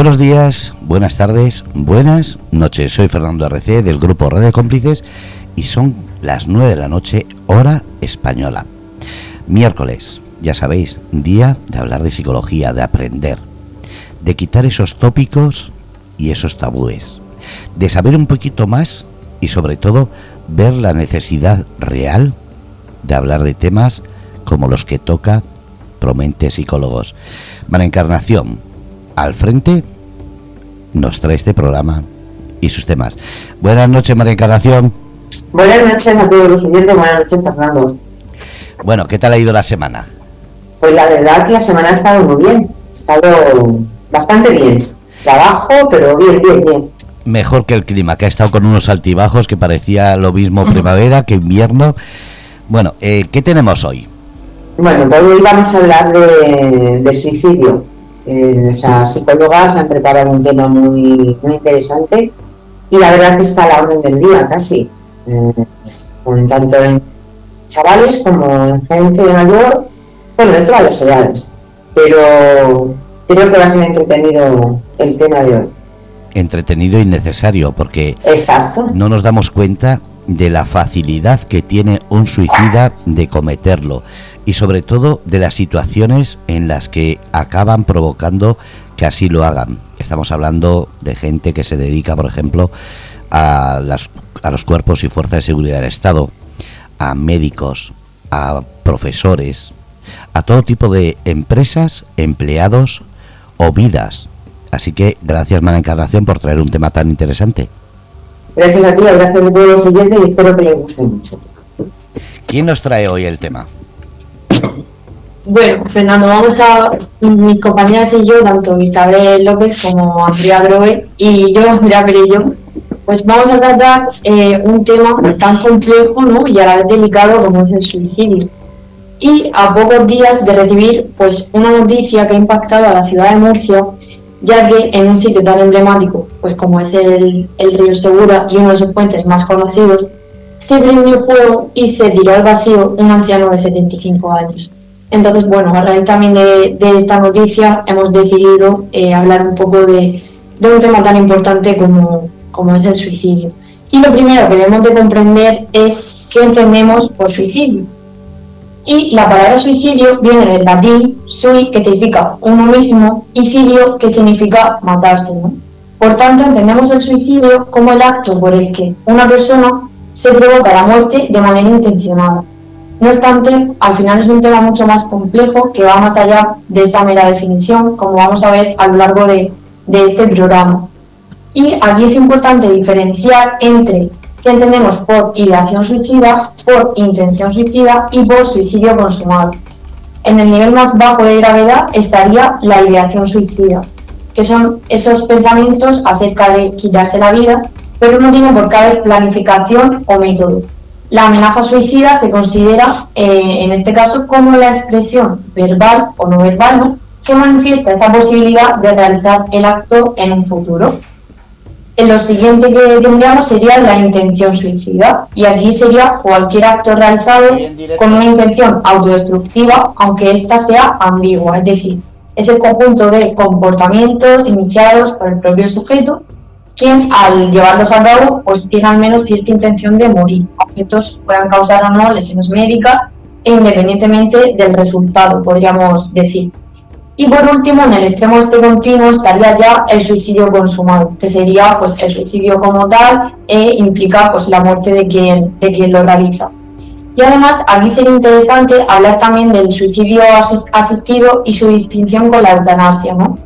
Buenos días, buenas tardes, buenas noches. Soy Fernando RC del grupo Red de Cómplices y son las 9 de la noche, hora española. Miércoles, ya sabéis, día de hablar de psicología, de aprender, de quitar esos tópicos y esos tabúes, de saber un poquito más y sobre todo ver la necesidad real de hablar de temas como los que toca Promente Psicólogos. María Encarnación, al frente, nos trae este programa y sus temas. Buenas noches, María Encarnación. Buenas noches a todos los oyentes, buenas noches, Fernando. Bueno, ¿qué tal ha ido la semana? Pues la verdad que la semana ha estado muy bien, ha estado bastante bien. Trabajo, pero bien, bien, bien. Mejor que el clima, que ha estado con unos altibajos que parecía lo mismo primavera que invierno. Bueno, eh, ¿qué tenemos hoy? Bueno, pues hoy vamos a hablar de, suicidio. Eh, o sea, psicólogas han preparado un tema muy, muy interesante y la verdad que está a la orden del día casi. Eh, tanto en chavales como en gente mayor, bueno, de todas las edades. Pero creo que va a ser entretenido el tema de hoy. Entretenido y necesario, porque Exacto. no nos damos cuenta de la facilidad que tiene un suicida de cometerlo y sobre todo de las situaciones en las que acaban provocando que así lo hagan. Estamos hablando de gente que se dedica, por ejemplo, a, las, a los cuerpos y fuerzas de seguridad del Estado, a médicos, a profesores, a todo tipo de empresas, empleados o vidas. Así que gracias, Mara Encarnación, por traer un tema tan interesante. Gracias a ti, gracias a todos los oyentes y espero que les guste mucho. ¿Quién nos trae hoy el tema? Bueno, Fernando, vamos a. Mis compañeras y yo, tanto Isabel López como Andrea Drobe y yo, Andrea Perello, pues vamos a tratar eh, un tema tan complejo ¿no? y a la vez delicado como es el suicidio. Y a pocos días de recibir pues una noticia que ha impactado a la ciudad de Murcia, ya que en un sitio tan emblemático pues como es el, el río Segura y uno de sus puentes más conocidos, se prendió fuego y se tiró al vacío un anciano de 75 años. Entonces, bueno, a raíz también de, esta noticia hemos decidido eh, hablar un poco de, un tema tan importante como, como es el suicidio. Y lo primero que debemos de comprender es qué entendemos por suicidio. Y la palabra suicidio viene del latín sui, que significa uno mismo, y cidio, que significa matarse. Por tanto, entendemos el suicidio como el acto por el que una persona se provoca la muerte de manera intencionada. No obstante, al final es un tema mucho más complejo que va más allá de esta mera definición, como vamos a ver a lo largo de, este programa. Y aquí es importante diferenciar entre qué entendemos por ideación suicida, por intención suicida y por suicidio consumado. En el nivel más bajo de gravedad estaría la ideación suicida, que son esos pensamientos acerca de quitarse la vida pero no tiene por qué haber planificación o método. La amenaza suicida se considera, eh, en este caso, como la expresión verbal o no verbal que manifiesta esa posibilidad de realizar el acto en un futuro. En lo siguiente que tendríamos sería la intención suicida, y aquí sería cualquier acto realizado con una intención autodestructiva, aunque ésta sea ambigua, es decir, es el conjunto de comportamientos iniciados por el propio sujeto quien al llevarlos a cabo pues tiene al menos cierta intención de morir, aunque estos puedan causar o no lesiones médicas e independientemente del resultado, podríamos decir. Y por último, en el extremo este continuo estaría ya el suicidio consumado, que sería pues el suicidio como tal e implica pues la muerte de quien, de quien lo realiza. Y además aquí sería interesante hablar también del suicidio asistido y su distinción con la eutanasia, ¿no?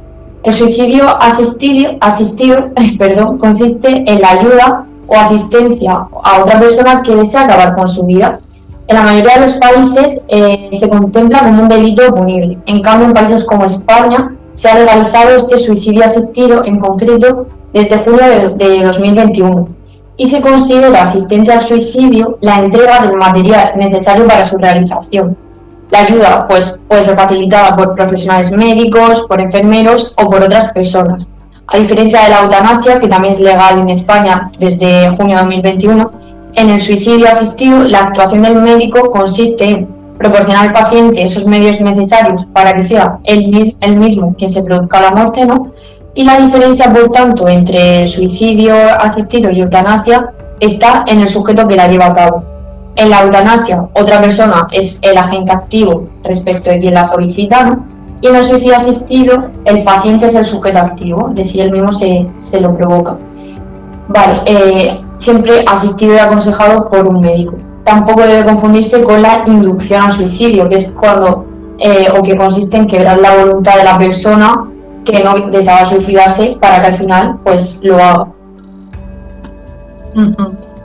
El suicidio asistido, asistido perdón, consiste en la ayuda o asistencia a otra persona que desea acabar con su vida. En la mayoría de los países eh, se contempla como un delito punible. En cambio, en países como España se ha legalizado este suicidio asistido en concreto desde julio de, de 2021 y se considera asistente al suicidio la entrega del material necesario para su realización la ayuda pues, puede ser facilitada por profesionales médicos, por enfermeros o por otras personas. A diferencia de la eutanasia, que también es legal en España desde junio de 2021, en el suicidio asistido la actuación del médico consiste en proporcionar al paciente esos medios necesarios para que sea él, mismo quien se produzca la muerte, ¿no? Y la diferencia, por tanto, entre suicidio asistido y eutanasia está en el sujeto que la lleva a cabo. En la eutanasia, otra persona es el agente activo respecto de quien la solicita, y en el suicidio asistido, el paciente es el sujeto activo, es decir, él mismo se, se lo provoca. Vale, eh, siempre asistido y aconsejado por un médico. Tampoco debe confundirse con la inducción al suicidio, que es cuando, eh, o que consiste en quebrar la voluntad de la persona que no deseaba suicidarse para que al final pues lo haga.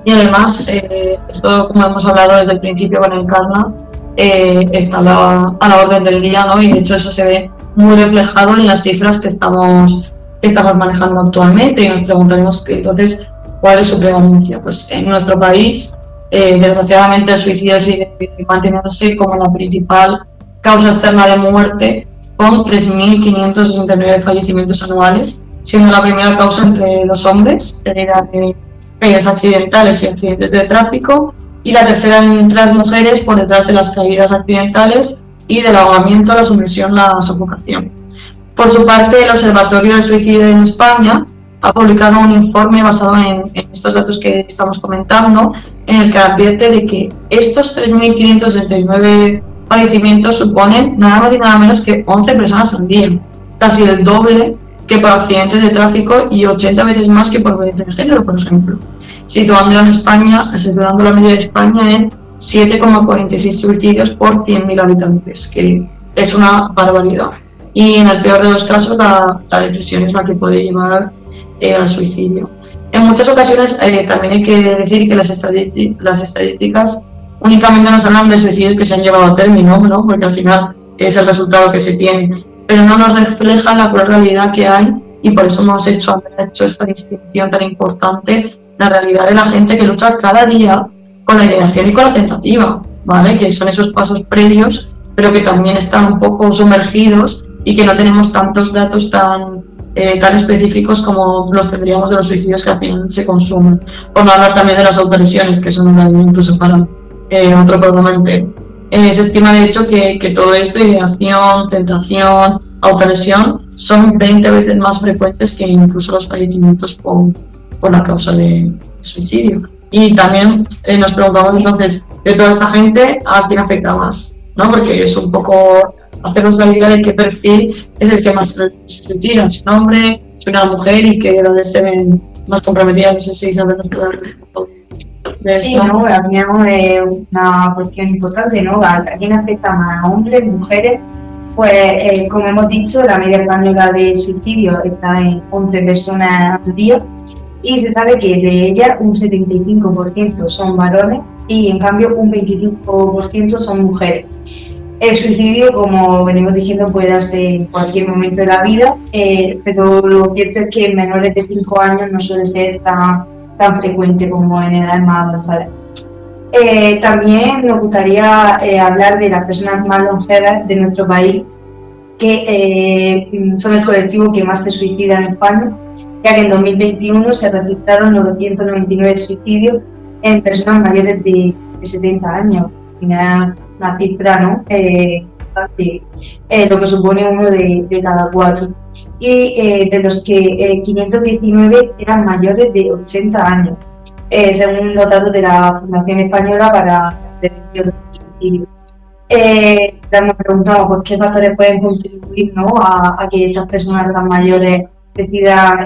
Y además, eh, esto como hemos hablado desde el principio con Encarna, eh, está a la orden del día, ¿no? Y de hecho eso se ve muy reflejado en las cifras que estamos, estamos manejando actualmente y nos preguntaremos entonces cuál es su prevalencia. Pues en nuestro país, eh, desgraciadamente, el suicidio sigue manteniéndose como la principal causa externa de muerte con 3.569 fallecimientos anuales, siendo la primera causa entre los hombres, seguida de pegas accidentales y accidentes de tráfico, y la tercera entre las mujeres por detrás de las caídas accidentales y del ahogamiento, la sumersión, la sofocación. Por su parte, el Observatorio de Suicidio en España ha publicado un informe basado en, estos datos que estamos comentando, en el que advierte de que estos 3.569 fallecimientos suponen nada más y nada menos que 11 personas al día, casi el doble que por accidentes de tráfico y 80 veces más que por violencia de género, por ejemplo, situando en España, situando la media de España en 7,46 suicidios por 100.000 habitantes, que es una barbaridad. Y en el peor de los casos, la, depresión es la que puede llevar eh, al suicidio. En muchas ocasiones eh, también hay que decir que las, estadísticas únicamente nos hablan de suicidios que se han llevado a término, ¿no? porque al final es el resultado que se tiene, pero no nos refleja la cruel realidad que hay y por eso hemos hecho, hecho esta distinción tan importante, la realidad de la gente que lucha cada día con la ideación y con la tentativa, ¿vale? que son esos pasos previos, pero que también están un poco sumergidos y que no tenemos tantos datos tan, eh, tan específicos como los tendríamos de los suicidios que al final se consumen. Por no hablar también de las autolesiones, que son una incluso para eh, otro programa eh, se estima de hecho que, que todo esto, ideación, tentación, autolesión, son 20 veces más frecuentes que incluso los fallecimientos por, por la causa de suicidio. Y también eh, nos preguntamos entonces, de toda esta gente, ¿a quién afecta más? ¿no? Porque es un poco hacernos la idea de qué perfil es el que más se suicida, si un hombre, si una mujer y que donde se ven más comprometidas, no sé si saben Sí, ¿no? También es una cuestión importante, ¿no? ¿A quién afecta más? ¿A hombres, mujeres? Pues, eh, como hemos dicho, la media española de suicidio está en 11 personas al día y se sabe que de ellas un 75% son varones y en cambio un 25% son mujeres. El suicidio, como venimos diciendo, puede darse en cualquier momento de la vida, eh, pero lo cierto es que en menores de 5 años no suele ser tan tan frecuente como en edades más avanzadas. Eh, también nos gustaría eh, hablar de las personas más longevas de nuestro país, que son el colectivo que más se suicida en España, ya que en 2021 se registraron 999 suicidios en personas mayores de, 70 años. Una cifra ¿no? lo que supone uno de, de cada cuatro y eh, de los que 519 eh, eran mayores de 80 años, eh, según los datos de la Fundación Española para la Prevención del Suicidio. Eh, hemos preguntado por qué factores pueden contribuir ¿no? a, que estas personas tan mayores decidan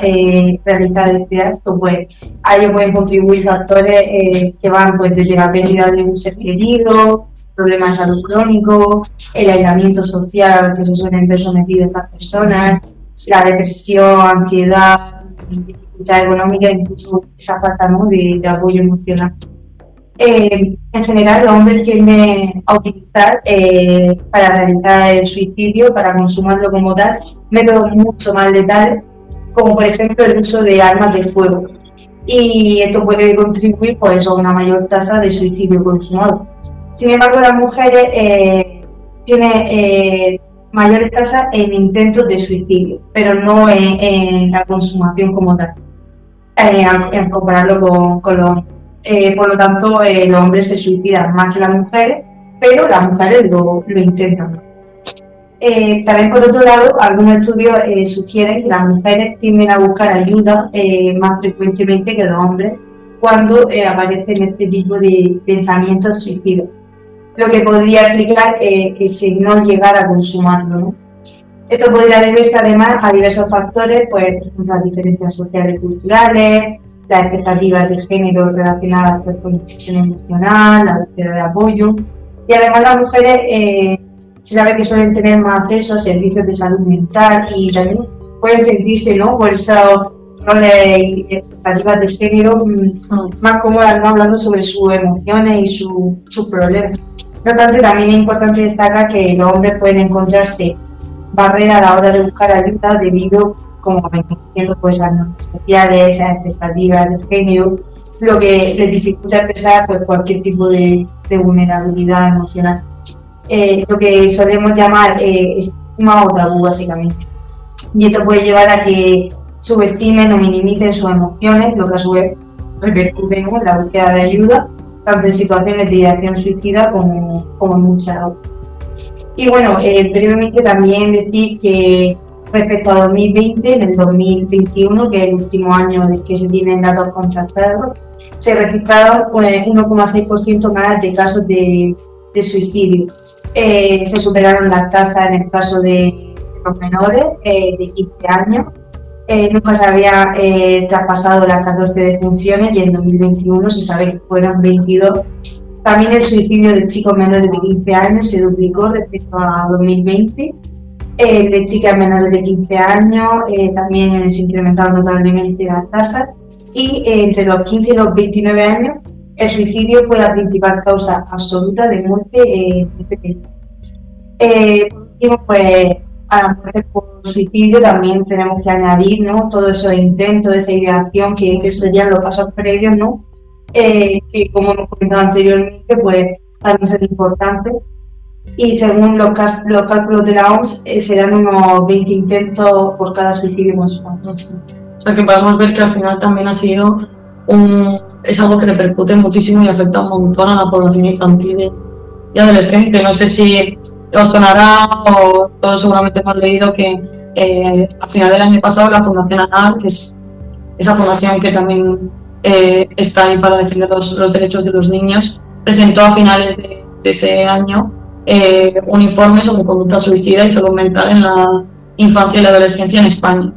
realizar este acto, pues a ello pueden contribuir factores que van pues desde la pérdida de un ser querido, problemas de salud crónico, el aislamiento social al que se suelen ver sometidos estas personas, la depresión, ansiedad, dificultad económica, incluso esa falta de, apoyo emocional. Eh, en general, los hombres tienden utilizar eh, para realizar el suicidio, para consumarlo como tal, métodos mucho más letales, como por ejemplo el uso de armas de fuego. Y esto puede contribuir pues, a una mayor tasa de suicidio consumado. Sin embargo, las mujeres eh, tienen mayores tasas en intentos de suicidio, pero no en, la consumación como tal, eh, en compararlo con, los eh, por lo tanto, eh, los hombres se suicidan más que las mujeres, pero las mujeres lo, lo intentan. Eh, también, por otro lado, algunos estudios eh, sugieren que las mujeres tienden a buscar ayuda eh, más frecuentemente que los hombres cuando aparecen este tipo de pensamientos suicidas, lo que podría explicar que si no llegara a consumarlo. Esto podría deberse además a diversos factores, pues, por ejemplo, las diferencias sociales y culturales, las expectativas de género relacionadas pues, con la expresión emocional, la búsqueda de apoyo. Y además las mujeres eh, se sabe que suelen tener más acceso a servicios de salud mental y también pueden sentirse, ¿no? Por eso roles y expectativas de género mm, más cómodas, ¿no? Hablando sobre sus emociones y sus problemas. No obstante, también es importante destacar que los hombres pueden encontrarse barreras a la hora de buscar ayuda debido como mencionando pues a normas especiales, a expectativas de género, lo que les dificulta expresar pues, cualquier tipo de, vulnerabilidad emocional. Eh, lo que solemos llamar eh, estigma o tabú básicamente. Y esto puede llevar a que subestimen o minimicen sus emociones, lo que a su vez repercute en la búsqueda de ayuda, tanto en situaciones de ideación suicida como, como en muchas otras. Y bueno, eh, brevemente también decir que respecto a 2020, en el 2021, que es el último año del que se tienen datos contrastados, se registraron 1,6% pues, más de casos de, suicidio. Eh, se superaron las tasas en el caso de los menores eh, de 15 años. Eh, nunca se había traspasado las 14 defunciones y en 2021 se sabe que fueron 22. También el suicidio de chicos menores de 15 años se duplicó respecto a 2020 el de chicas menores de 15 años eh, también se incrementaron notablemente las tasas. Y eh, entre los 15 y los 29 años el suicidio fue la principal causa absoluta de muerte eh, por último, pues a las mujeres por suicidio también tenemos que añadir ¿no? todos esos intentos, esa ideación que, que serían los pasos previos, ¿no? que como hemos comentado anteriormente, pues a ser importantes y según los, los cálculos de la OMS eh, serán unos 20 intentos por cada suicidio mensual. O sea que podemos ver que al final también ha sido un, es algo que repercute muchísimo y afecta un montón a la población infantil y adolescente. No sé si os sonará o todos seguramente hemos leído que eh, al final del año pasado la Fundación ANAR, que es esa fundación que también eh, está ahí para defender los, los, derechos de los niños, presentó a finales de ese año eh, un informe sobre conducta suicida y salud mental en la infancia y la adolescencia en España.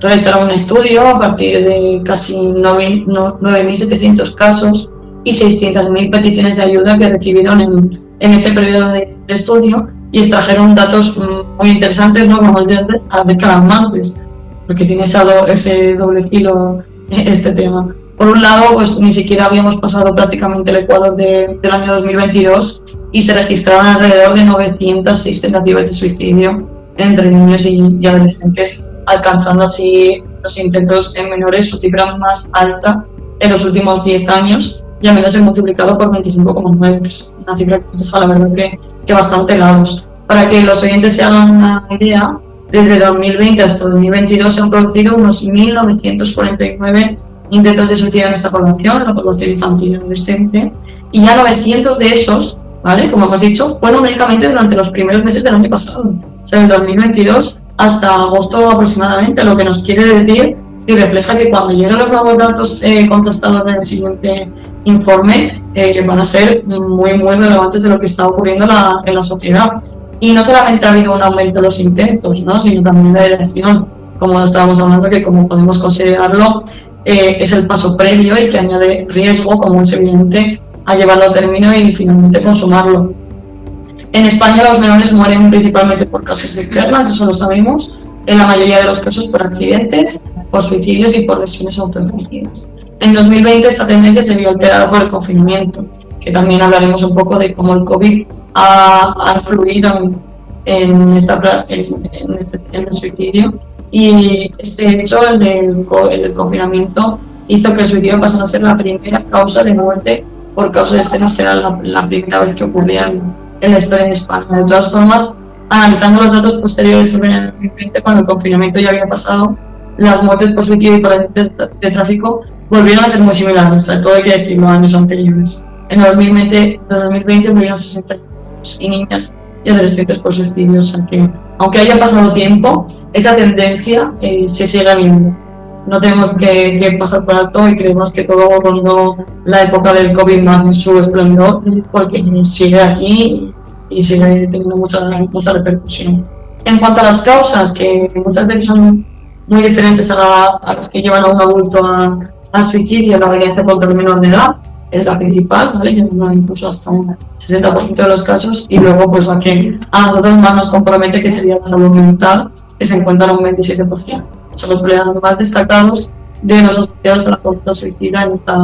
Realizaron un estudio a partir de casi 9.700 casos y 600.000 peticiones de ayuda que recibieron en, en ese periodo de, estudio y extrajeron datos muy interesantes, ¿no? como es vez alarmantes, porque tiene ese, ese doble filo este tema. Por un lado, pues ni siquiera habíamos pasado prácticamente el Ecuador del año 2022 y se registraron alrededor de 906 tentativas de suicidio entre niños y, adolescentes, alcanzando así los intentos en menores su cifra más alta en los últimos 10 años y al menos se multiplicado por 25,9, es una cifra que deja la verdad que, que bastante largos. Para que los oyentes se hagan una idea, desde 2020 hasta 2022 se han producido unos 1.949 intentos de suicidio en esta población, la población infantil y adolescente, y ya 900 de esos, ¿vale? Como hemos dicho, fueron únicamente durante los primeros meses del año pasado, o sea, en 2022 hasta agosto aproximadamente, lo que nos quiere decir y refleja que cuando lleguen los nuevos datos eh, contrastados en el siguiente informe, eh, van a ser muy, muy relevantes de lo que está ocurriendo la, en la sociedad. Y no solamente ha habido un aumento de los intentos, ¿no? sino también de la dirección, como estábamos hablando, que como podemos considerarlo, eh, es el paso previo y que añade riesgo, como es evidente, a llevarlo a término y finalmente consumarlo. En España los menores mueren principalmente por causas externas, eso lo sabemos, en la mayoría de los casos por accidentes, por suicidios y por lesiones autoinfligidas. En 2020 esta tendencia se vio alterada por el confinamiento, que también hablaremos un poco de cómo el COVID ha, influido en, esta, en, este, en el suicidio y este hecho, el del, confinamiento, hizo que el suicidio pasara a ser la primera causa de muerte por causa de este que era la, primera vez que ocurría en, la historia de España. De todas formas, analizando los datos posteriores sobre el 2020, cuando el confinamiento ya había pasado, las muertes por suicidio y por accidentes de tráfico volvieron a ser muy similares a todo hay que decir los años anteriores. En 2020, 2020 murieron 60 y niñas y adolescentes por suicidio. O sea que, aunque haya pasado tiempo, esa tendencia eh, se sigue viendo. No tenemos que, pasar por alto y creemos que todo cuando la época del COVID más en su esplendor, porque sigue aquí y sigue teniendo mucha, mucha repercusión. En cuanto a las causas, que muchas veces son muy diferentes a, las que llevan a un adulto a, a suicidio, la violencia contra el menor de edad, es la principal, ¿vale? incluso hasta un 60% de los casos, y luego pues la que a nosotros más nos compromete, que sería la salud mental, que se encuentra en un 27%. Son los problemas más destacados de los asociados a la conducta suicida en esta,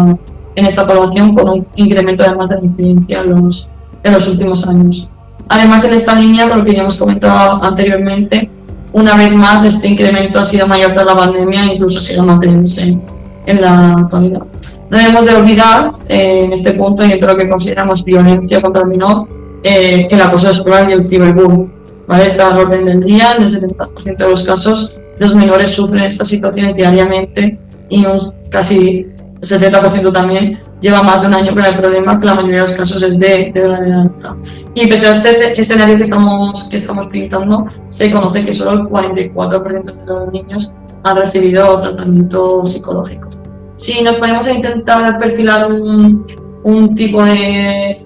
en esta población, con un incremento además de la incidencia en los, en los últimos años. Además, en esta línea, lo que ya hemos comentado anteriormente, una vez más este incremento ha sido mayor tras la pandemia e incluso sigue manteniéndose en la actualidad. No debemos de olvidar eh, en este punto, y dentro de lo que consideramos violencia contra el menor, eh, el acoso escolar y el ciberbullying. ¿vale? Está al orden del día, en el 70% de los casos los menores sufren estas situaciones diariamente y un, casi el 70% también lleva más de un año con el problema, que la mayoría de los casos es de, de edad alta. Y pese a este escenario que estamos, que estamos pintando, se conoce que solo el 44% de los niños han recibido tratamiento psicológico. Si nos ponemos a intentar perfilar un, un tipo de,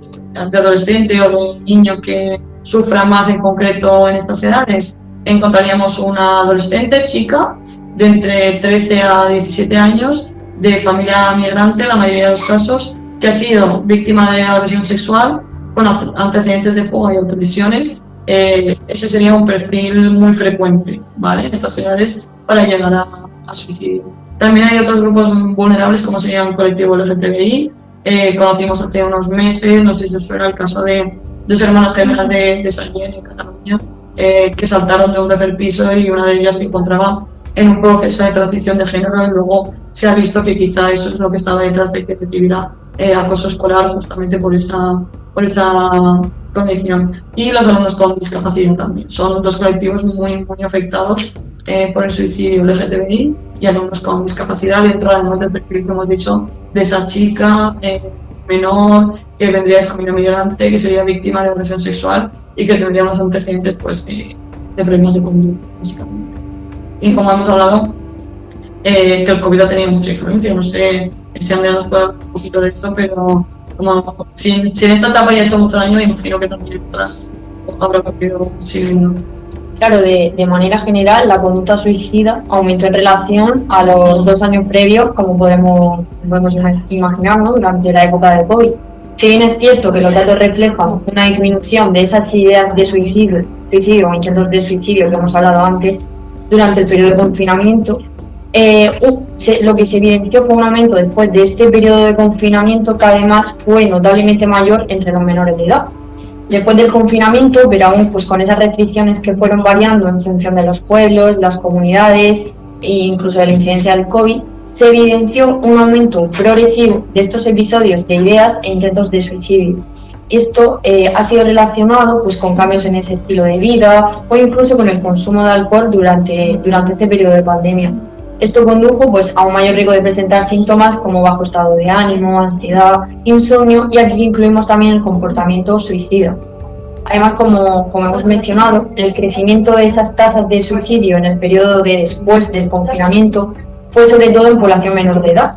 de adolescente o de un niño que sufra más en concreto en estas edades, encontraríamos una adolescente chica de entre 13 a 17 años, de familia migrante, la mayoría de los casos, que ha sido víctima de agresión sexual con antecedentes de fuga y autolesiones. Eh, ese sería un perfil muy frecuente ¿vale? en estas edades para llegar a, a suicidio. También hay otros grupos vulnerables, como sería el colectivo LGTBI. Eh, conocimos hace unos meses, no sé si os suena el caso de dos hermanas gemelas de, de Sallén, en Cataluña, eh, que saltaron de un tercer piso y una de ellas se encontraba en un proceso de transición de género y luego se ha visto que quizá eso es lo que estaba detrás de que recibiera eh, acoso escolar justamente por esa, por esa condición. Y los alumnos con discapacidad también. Son dos colectivos muy, muy afectados eh, por el suicidio LGTBI y alumnos con discapacidad dentro además del perfil que hemos dicho de esa chica eh, menor que vendría de familia migrante, que sería víctima de agresión sexual y que tendría unos antecedentes pues, de, problemas de conducta, básicamente. Y como hemos hablado, eh, que el COVID ha tenido mucha influencia, no sé si han nos puede un poquito de eso, pero como, si, en esta etapa ya ha hecho mucho daño, imagino que también otras habrá habido sí, Claro, de, de, manera general, la conducta suicida aumentó en relación a los dos años previos, como podemos, podemos imaginar, ¿no? durante la época de COVID. Si bien es cierto que los datos reflejan una disminución de esas ideas de suicidio, suicidio o intentos de suicidio que hemos hablado antes durante el periodo de confinamiento, eh, lo que se evidenció fue un aumento después de este periodo de confinamiento que además fue notablemente mayor entre los menores de edad después del confinamiento, pero aún pues con esas restricciones que fueron variando en función de los pueblos, las comunidades e incluso de la incidencia del COVID, se evidenció un aumento progresivo de estos episodios de ideas e intentos de suicidio. Esto eh, ha sido relacionado pues, con cambios en ese estilo de vida o incluso con el consumo de alcohol durante, durante este periodo de pandemia. Esto condujo pues, a un mayor riesgo de presentar síntomas como bajo estado de ánimo, ansiedad, insomnio y aquí incluimos también el comportamiento suicida. Además, como, como hemos mencionado, el crecimiento de esas tasas de suicidio en el periodo de después del confinamiento fue sobre todo en población menor de edad,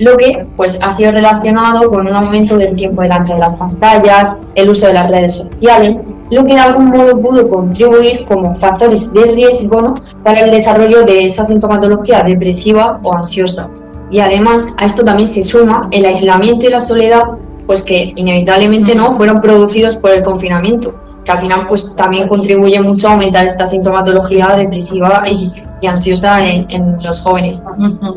lo que pues, ha sido relacionado con un aumento del tiempo delante de las pantallas, el uso de las redes sociales, lo que de algún modo pudo contribuir como factores de riesgo para el desarrollo de esa sintomatología depresiva o ansiosa. Y además a esto también se suma el aislamiento y la soledad, pues que inevitablemente no fueron producidos por el confinamiento, que al final pues también contribuye mucho a aumentar esta sintomatología depresiva y, ansiosa en, los jóvenes.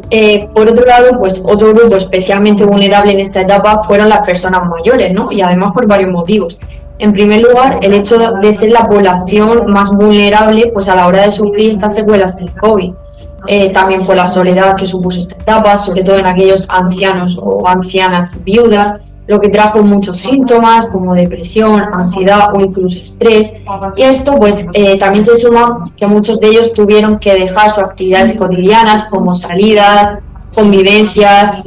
Eh, por otro lado, pues otro grupo especialmente vulnerable en esta etapa fueron las personas mayores, ¿no? Y además por varios motivos. En primer lugar, el hecho de ser la población más vulnerable pues a la hora de sufrir estas secuelas del COVID. Eh, también por la soledad que supuso esta etapa, sobre todo en aquellos ancianos o ancianas viudas, lo que trajo muchos síntomas como depresión, ansiedad o incluso estrés. Y esto pues eh, también se suma que muchos de ellos tuvieron que dejar sus actividades cotidianas como salidas, convivencias,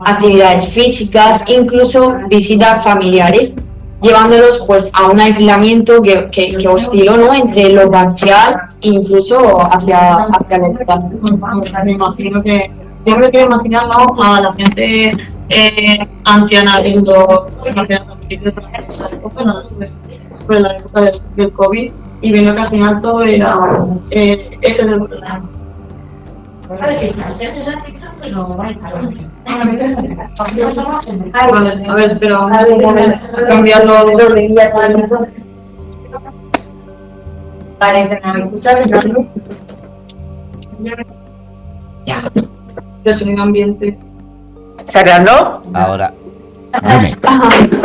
actividades físicas, incluso visitas familiares llevándolos pues a un aislamiento que, que, que osciló ¿no? entre lo parcial e incluso hacia, hacia la. Me imagino que yo me quiero imaginar ¿no? a la gente eh, anciana viendo imágenes de esa época, ¿no? sobre, la época del, del COVID y viendo que al final todo era eh, este es el Vale, a ver, espera, vamos a cambiarlo. Vale, ¿se me escucha, Fernando? del sonido ambiente. ¿Fernando? Ahora. Dime.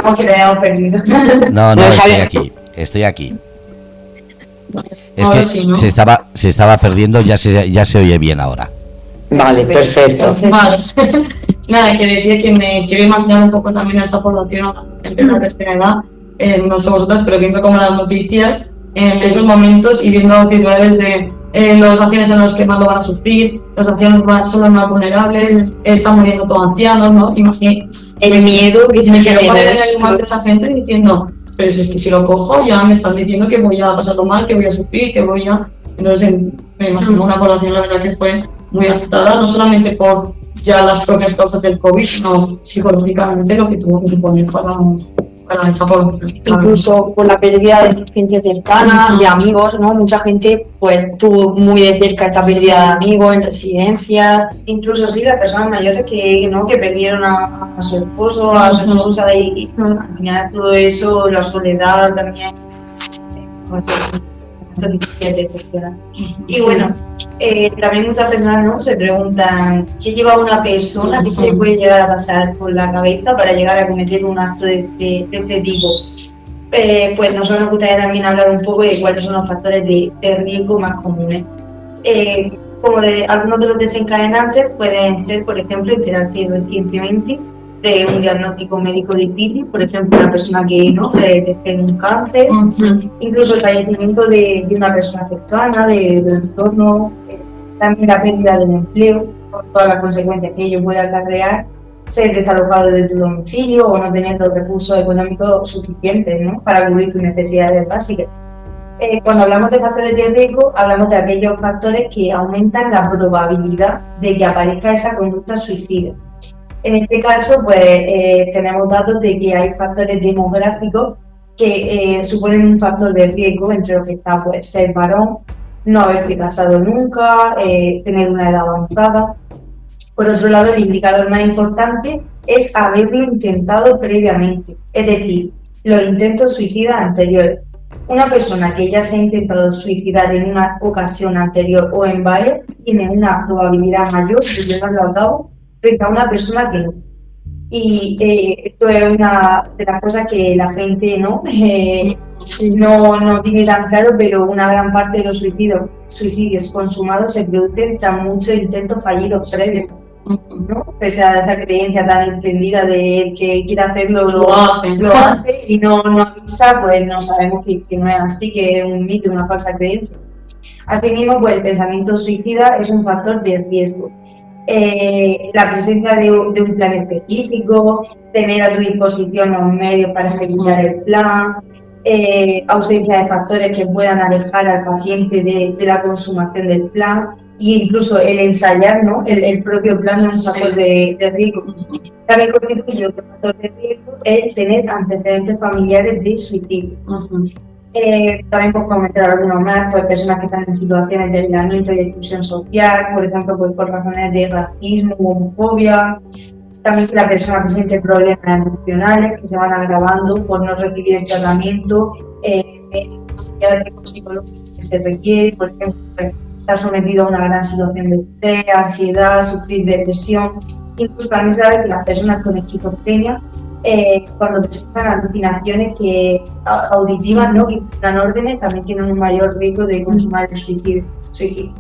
Como que te hemos perdido. No, no, estoy aquí. Estoy aquí. Es Ahora que sí, ¿no? se estaba se estaba perdiendo, ya se ya se oye bien ahora. Vale, perfecto. Vale. Nada, que decía que me quiero imaginar un poco también a esta población, a la gente de la tercera edad, eh, no sé vosotras, pero viendo como las noticias en esos momentos y viendo titulares de eh, los acciones en los que más lo van a sufrir, los más- son los más vulnerables, están muriendo todos ancianos, ¿no? Imagino, El miedo que se me quiero poner en el de esa gente diciendo, pero si es que si lo cojo ya me están diciendo que voy a pasarlo mal, que voy a sufrir, que voy a... Entonces en- me imagino una población la verdad que fue muy afectada, no solamente por ya las propias causas del COVID, sino psicológicamente lo que tuvo que suponer para, incluso por la pérdida de gente cercana, de amigos, ¿no? Mucha gente pues tuvo muy de cerca esta pérdida de amigos en residencias. Incluso sí, las personas mayores que, ¿no? que perdieron a, a su esposo, a su esposa y, y al final todo eso, la soledad también. pues, de gestionar. Y bueno, eh, también muchas personas ¿no? se preguntan qué lleva una persona, qué se le puede llegar a pasar por la cabeza para llegar a cometer un acto de, de- de este tipo. Eh, pues nosotros nos gustaría también hablar un poco de cuáles son los factores de, de riesgo más comunes. Eh, como de algunos de los desencadenantes pueden ser, por ejemplo, enterarte recientemente de un diagnóstico médico difícil, por ejemplo, una persona que no tiene un cáncer, incluso el fallecimiento de, de una persona cercana, de, del entorno, eh, también la pérdida del empleo, con todas las consecuencias que ello puede acarrear, ser desalojado de tu domicilio o no tener los recursos económicos suficientes ¿no? para cubrir tus necesidades básicas. Eh, cuando hablamos de factores de riesgo, hablamos de aquellos factores que aumentan la probabilidad de que aparezca esa conducta suicida. En este caso, pues eh, tenemos datos de que hay factores demográficos que eh, suponen un factor de riesgo, entre los que está pues, ser varón, no haberse casado nunca, eh, tener una edad avanzada. Por otro lado, el indicador más importante es haberlo intentado previamente, es decir, los intentos suicidas anteriores. Una persona que ya se ha intentado suicidar en una ocasión anterior o en varias tiene una probabilidad mayor de llevarlo a cabo frente a una persona que no. Y eh, esto es una de las cosas que la gente no, Eh, no, no tiene tan claro, pero una gran parte de los suicidios, suicidios consumados se producen tras muchos intentos fallidos previos. ¿no? Pese a esa creencia tan extendida de el que quiere hacerlo lo, Lo hace. lo hace y no, no avisa, pues no sabemos que, que no es así, que es un mito, una falsa creencia. Asimismo, pues el pensamiento suicida es un factor de riesgo. Eh, la presencia de, un- de un plan específico, tener a tu disposición los medios para ejecutar el plan, eh, ausencia de factores que puedan alejar al paciente de, de la consumación del plan e incluso el ensayar ¿no? el, el propio plan es un factor de, de riesgo. También constituye otro factor de riesgo el tener antecedentes familiares de suicidio. Eh, también por comentar algunos más, pues personas que están en situaciones de aislamiento y exclusión social, por ejemplo, pues por razones de racismo homofobia. También que la persona presente problemas emocionales que se van agravando por no recibir el tratamiento eh, médico, psiquiátrico, psicológico que se requiere, por ejemplo, pues, estar sometido a una gran situación de estrés, ansiedad, sufrir depresión. Incluso también se que las personas con esquizofrenia eh, cuando presentan alucinaciones que auditivas ¿no? que dan órdenes también tienen un mayor riesgo de consumar el suicidio. suicidio.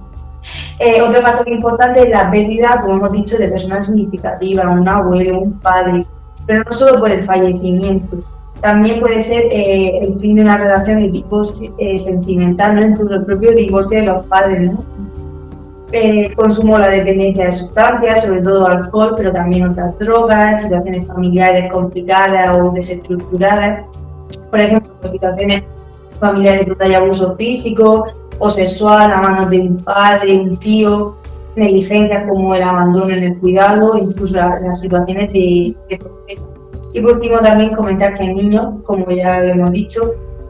Eh, otro factor importante es la pérdida, como hemos dicho, de personas significativas, un abuelo, un padre, pero no solo por el fallecimiento. También puede ser eh, el fin de una relación de tipo eh, sentimental, ¿no? incluso el propio divorcio de los padres. ¿no? Eh, consumo la dependencia de sustancias, sobre todo alcohol, pero también otras drogas, situaciones familiares complicadas o desestructuradas. por ejemplo, pues, situaciones familiares donde hay abuso físico o sexual a manos de un padre, un tío, negligencias como el abandono en el cuidado, incluso las situaciones de, de Y por último también comentar que en niños, como ya hemos dicho,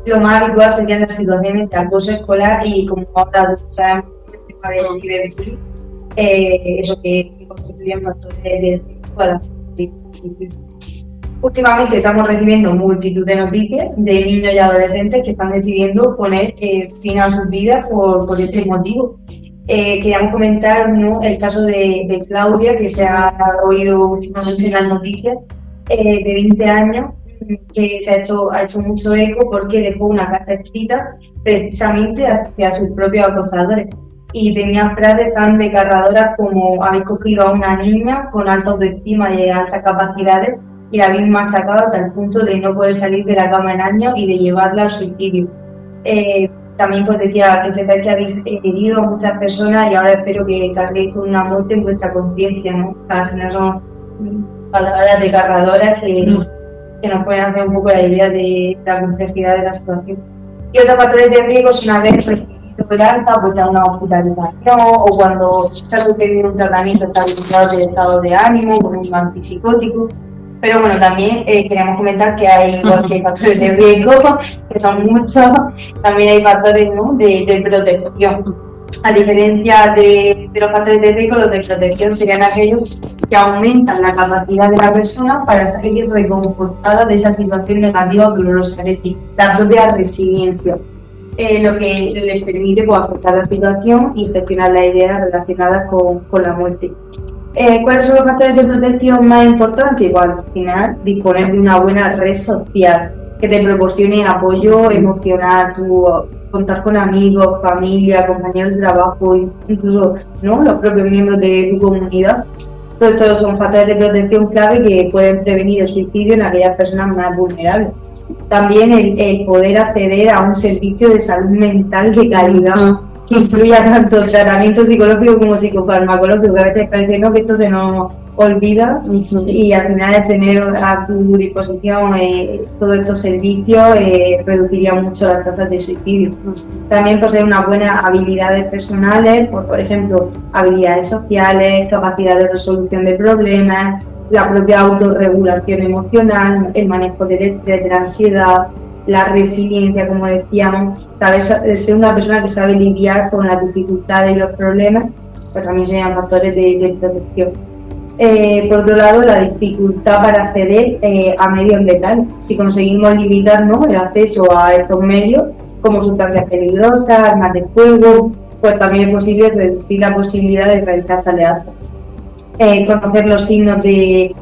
lo más habitual serían las situaciones de acoso escolar y como ahora sabemos el tema del ciberbullying, eh, eso que, que constituyen factores de riesgo para Últimamente estamos recibiendo multitud de noticias de niños y adolescentes que están decidiendo poner eh, fin a sus vidas por, por este motivo. Eh, queríamos comentar ¿no? el caso de, Claudia, que se ha oído últimamente en las noticias, eh, de 20 años, que se ha hecho, ha hecho mucho eco porque dejó una carta escrita precisamente hacia sus propios acosadores. Y tenía frases tan desgarradoras como habéis cogido a una niña con alta autoestima y altas capacidades y la habéis machacado hasta el punto de no poder salir de la cama en años y de llevarla al suicidio. Eh, también pues decía que sepáis que habéis herido a muchas personas y ahora espero que carguéis con una muerte en vuestra conciencia, ¿no? Al final son palabras desgarradoras que, mm. que, nos pueden hacer un poco la idea de la complejidad de la situación. Y otros factores de riesgo son haber alta, pues ya una hospitalización o cuando se ha sucedido un tratamiento estabilizado de estado de ánimo con un antipsicótico pero bueno, también eh, queríamos comentar que hay, igual que factores de riesgo, que son muchos, también hay factores ¿no? de, de, protección. A diferencia de, de, los factores de riesgo, los de protección serían aquellos que aumentan la capacidad de la persona para salir reconfortada de esa situación negativa dolorosa, es decir, la propia resiliencia. Eh, lo que les permite pues, afrontar la situación y gestionar las ideas relacionadas con, con la muerte. Eh, ¿Cuáles son los factores de protección más importantes? Pues al final, disponer de una buena red social que te proporcione apoyo emocional, contar con amigos, familia, compañeros de trabajo, incluso ¿no? los propios miembros de tu comunidad. Todos estos son factores de protección clave que pueden prevenir el suicidio en aquellas personas más vulnerables. También el, poder acceder a un servicio de salud mental de calidad. Que incluya tanto tratamiento psicológico como psicofarmacológico, que a veces parece ¿no? que esto se nos olvida y al final de tener a tu disposición eh, todos estos servicios eh, reduciría mucho las tasas de suicidio. También poseer unas buenas habilidades personales, por, por ejemplo, habilidades sociales, capacidad de resolución de problemas, la propia autorregulación emocional, el manejo del de la ansiedad, la resiliencia, como decíamos, ser una persona que sabe lidiar con las dificultades y los problemas, pues también serían factores de, protección. Eh, por otro lado, la dificultad para acceder eh, a medios letales. Si conseguimos limitar el acceso a estos medios, como sustancias peligrosas, armas de fuego, pues también es posible reducir la posibilidad de realizar tareas. Eh, conocer los signos de,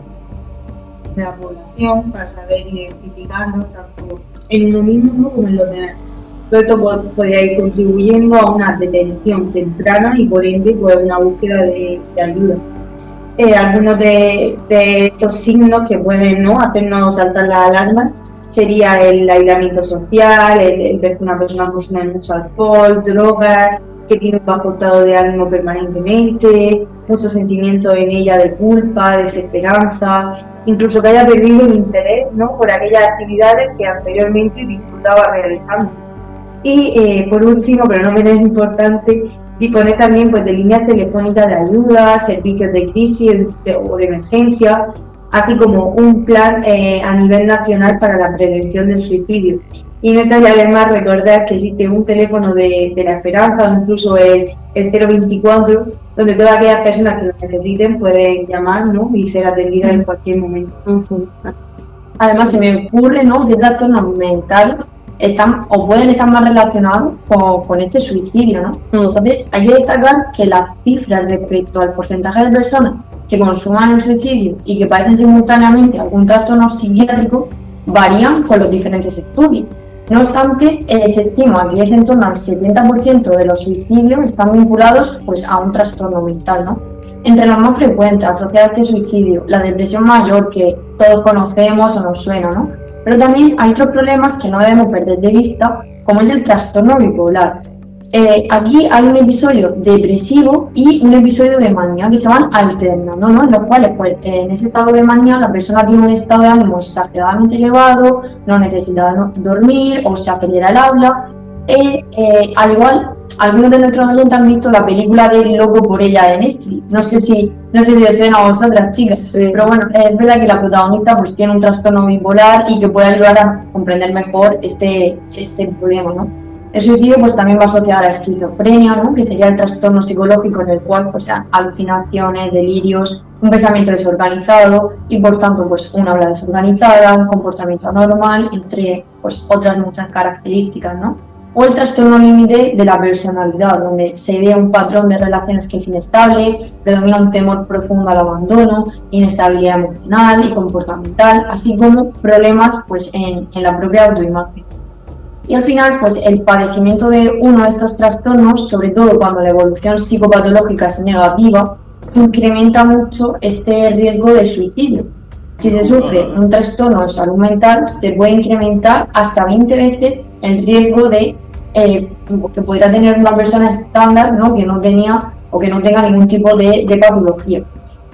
la población para saber identificarlos tanto en uno mismo como en los demás. Todo esto podría ir contribuyendo a una detención temprana y por ende pues, una búsqueda de, ayuda. Eh, algunos de, estos signos que pueden ¿no? hacernos saltar la alarma sería el aislamiento social, el, ver que una persona consume mucho alcohol, drogas, que tiene un bajo estado de ánimo permanentemente, mucho sentimiento en ella de culpa, desesperanza, incluso que haya perdido el interés ¿no? por aquellas actividades que anteriormente disfrutaba realizando. Y eh, por último, pero no menos importante, disponer también pues, de líneas telefónicas de ayuda, servicios de crisis o de emergencia, así como un plan eh, a nivel nacional para la prevención del suicidio. Y no estaría además recordar que existe un teléfono de, la esperanza o incluso el, el 024, donde todas aquellas personas que lo necesiten pueden llamar ¿no? y ser atendidas en cualquier momento. Además, se me ocurre ¿no? que trastornos mentales están o pueden estar más relacionados con, este suicidio. ¿no? Mm. Entonces, hay que destacar que las cifras respecto al porcentaje de personas que consuman el suicidio y que padecen simultáneamente algún trastorno psiquiátrico varían con los diferentes estudios. No obstante, eh, se estima que es en torno al 70% de los suicidios están vinculados pues, a un trastorno mental. Entre los más frecuentes asociados a este suicidio, la depresión mayor que todos conocemos o nos suena, ¿no? pero también hay otros problemas que no debemos perder de vista, como es el trastorno bipolar. Eh, aquí hay un episodio depresivo y un episodio de manía que se van alternando, ¿no? En los cuales, pues, en ese estado de manía, la persona tiene un estado de ánimo exageradamente elevado, no necesita dormir o se acelera el habla. Eh, eh, al igual, algunos de nuestros oyentes han visto la película de Loco por ella de Netflix. No sé si, no sé si os suena a vosotras, chicas, pero bueno, es verdad que la protagonista pues tiene un trastorno bipolar y que puede ayudar a comprender mejor este, este problema, ¿no? El suicidio pues también va asociado a la esquizofrenia, ¿no? que sería el trastorno psicológico en el cual pues, alucinaciones, delirios, un pensamiento desorganizado y por tanto pues una habla desorganizada, un comportamiento anormal, entre pues, otras muchas características. ¿no? O el trastorno límite de la personalidad, donde se ve un patrón de relaciones que es inestable, predomina un temor profundo al abandono, inestabilidad emocional y comportamental, así como problemas pues, en, en la propia autoimagen. Y al final, pues el padecimiento de uno de estos trastornos, sobre todo cuando la evolución psicopatológica es negativa, incrementa mucho este riesgo de suicidio. Si se sufre un trastorno de salud mental, se puede incrementar hasta 20 veces el riesgo de eh, que podría tener una persona estándar ¿no? que no tenía o que no tenga ningún tipo de, de patología.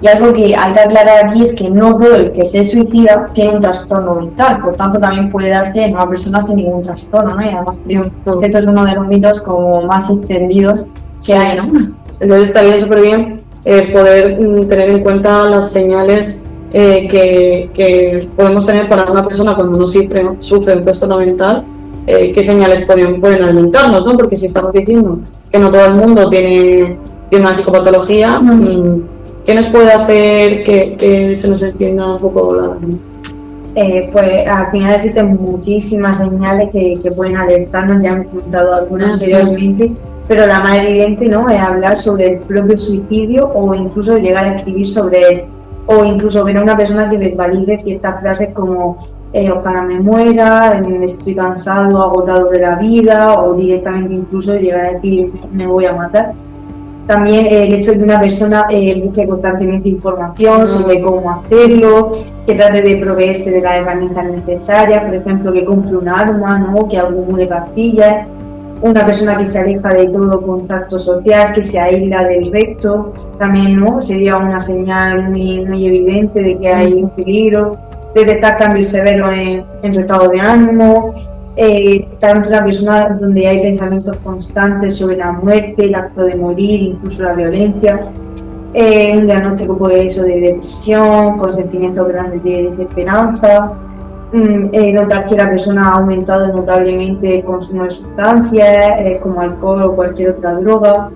Y algo que hay que aclarar aquí es que no todo el que se suicida tiene un trastorno mental, por tanto también puede darse en una persona sin ningún trastorno, ¿no? Y además esto es uno de los mitos como más extendidos que hay, ¿no? Entonces estaría súper bien eh, poder mm, tener en cuenta las señales eh, que, que, podemos tener para una persona cuando no sufre, sufre un trastorno mental, eh, qué señales pueden, pueden alimentarnos, ¿no? Porque si estamos diciendo que no todo el mundo tiene, tiene una psicopatología, ¿Qué nos puede hacer que, se nos entienda un poco la eh, pues al final existen muchísimas señales que, pueden alertarnos, ya hemos comentado algunas anteriormente, pero la más evidente ¿no? es hablar sobre el propio suicidio o incluso llegar a escribir sobre él, o incluso ver a una persona que verbalice ciertas frases como eh, ojalá me muera, eh, estoy cansado, agotado de la vida, o directamente incluso llegar a decir me voy a matar. También el hecho de que una persona eh, busque constantemente información sobre cómo hacerlo, que trate de proveerse de las herramientas necesarias, por ejemplo, que compre un arma, ¿no? que acumule pastillas, una persona que se aleja de todo contacto social, que se aísla del resto, también ¿no? sería una señal muy, muy evidente de que hay un peligro, detectar cambios severos en, en su estado de ánimo, eh, tanto una persona donde hay pensamientos constantes sobre la muerte, el acto de morir, incluso la violencia, eh, un diagnóstico pues eso de depresión, con sentimientos grandes de desesperanza, mm, eh, notar que la persona ha aumentado notablemente el consumo de sustancias eh, como alcohol o cualquier otra droga,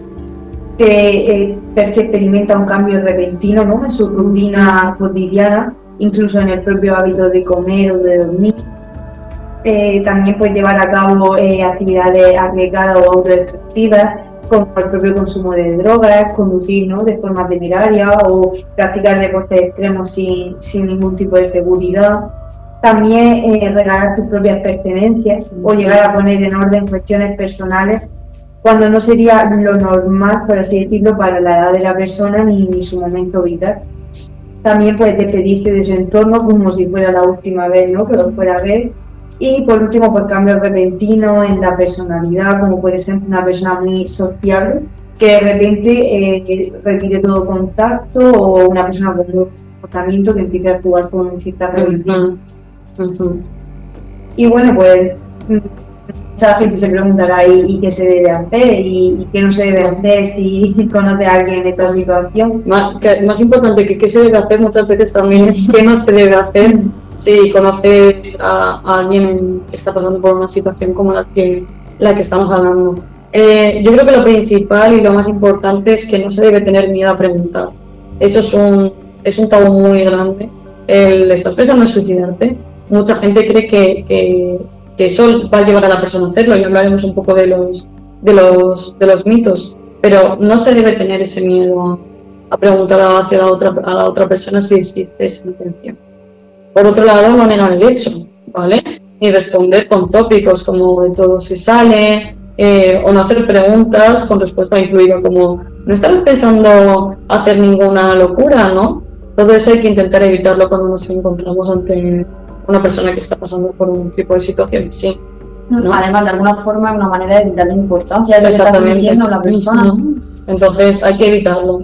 que, ver que experimenta un cambio repentino ¿no? en su rutina cotidiana, incluso en el propio hábito de comer o de dormir eh, también puede llevar a cabo eh, actividades arriesgadas o autodestructivas, como el propio consumo de drogas, conducir ¿no? de forma temeraria o practicar deportes extremos sin, sin ningún tipo de seguridad. También eh, regalar tus propias pertenencias o llegar a poner en orden cuestiones personales cuando no sería lo normal, por así decirlo, para la edad de la persona ni, ni su momento vital. También puede despedirse de su entorno como si fuera la última vez ¿no? que lo fuera a ver y por último, por cambio repentino en la personalidad, como por ejemplo una persona muy sociable, que de repente eh, retire todo contacto o una persona con un comportamiento que empiece a actuar con cierta rebeldía. Y bueno, pues mucha gente se preguntará ¿y, qué se debe hacer? ¿Y, qué no se debe hacer si conoce a alguien en esta situación? Más, más importante que qué se debe hacer muchas veces también es qué no se debe hacer si conoces a, alguien que está pasando por una situación como la que, la que estamos hablando. Eh, yo creo que lo principal y lo más importante es que no se debe tener miedo a preguntar. Eso es un, es un tabú muy grande. El, estás pensando en suicidarte. Mucha gente cree que, que, que, eso va a llevar a la persona a hacerlo y hablaremos un poco de los, de los, de los mitos. Pero no se debe tener ese miedo a, preguntar hacia la otra, a la otra persona si existe esa intención. Por otro lado, no negar el hecho, ¿vale? Ni responder con tópicos como de todo se sale, eh, o no hacer preguntas con respuesta incluida como no estamos pensando hacer ninguna locura, ¿no? Todo eso hay que intentar evitarlo cuando nos encontramos ante una persona que está pasando por un tipo de situación, sí. ¿no? Además, de alguna forma, es una manera de darle importancia a lo que está sintiendo la persona. Ujú. Entonces hay que evitarlo.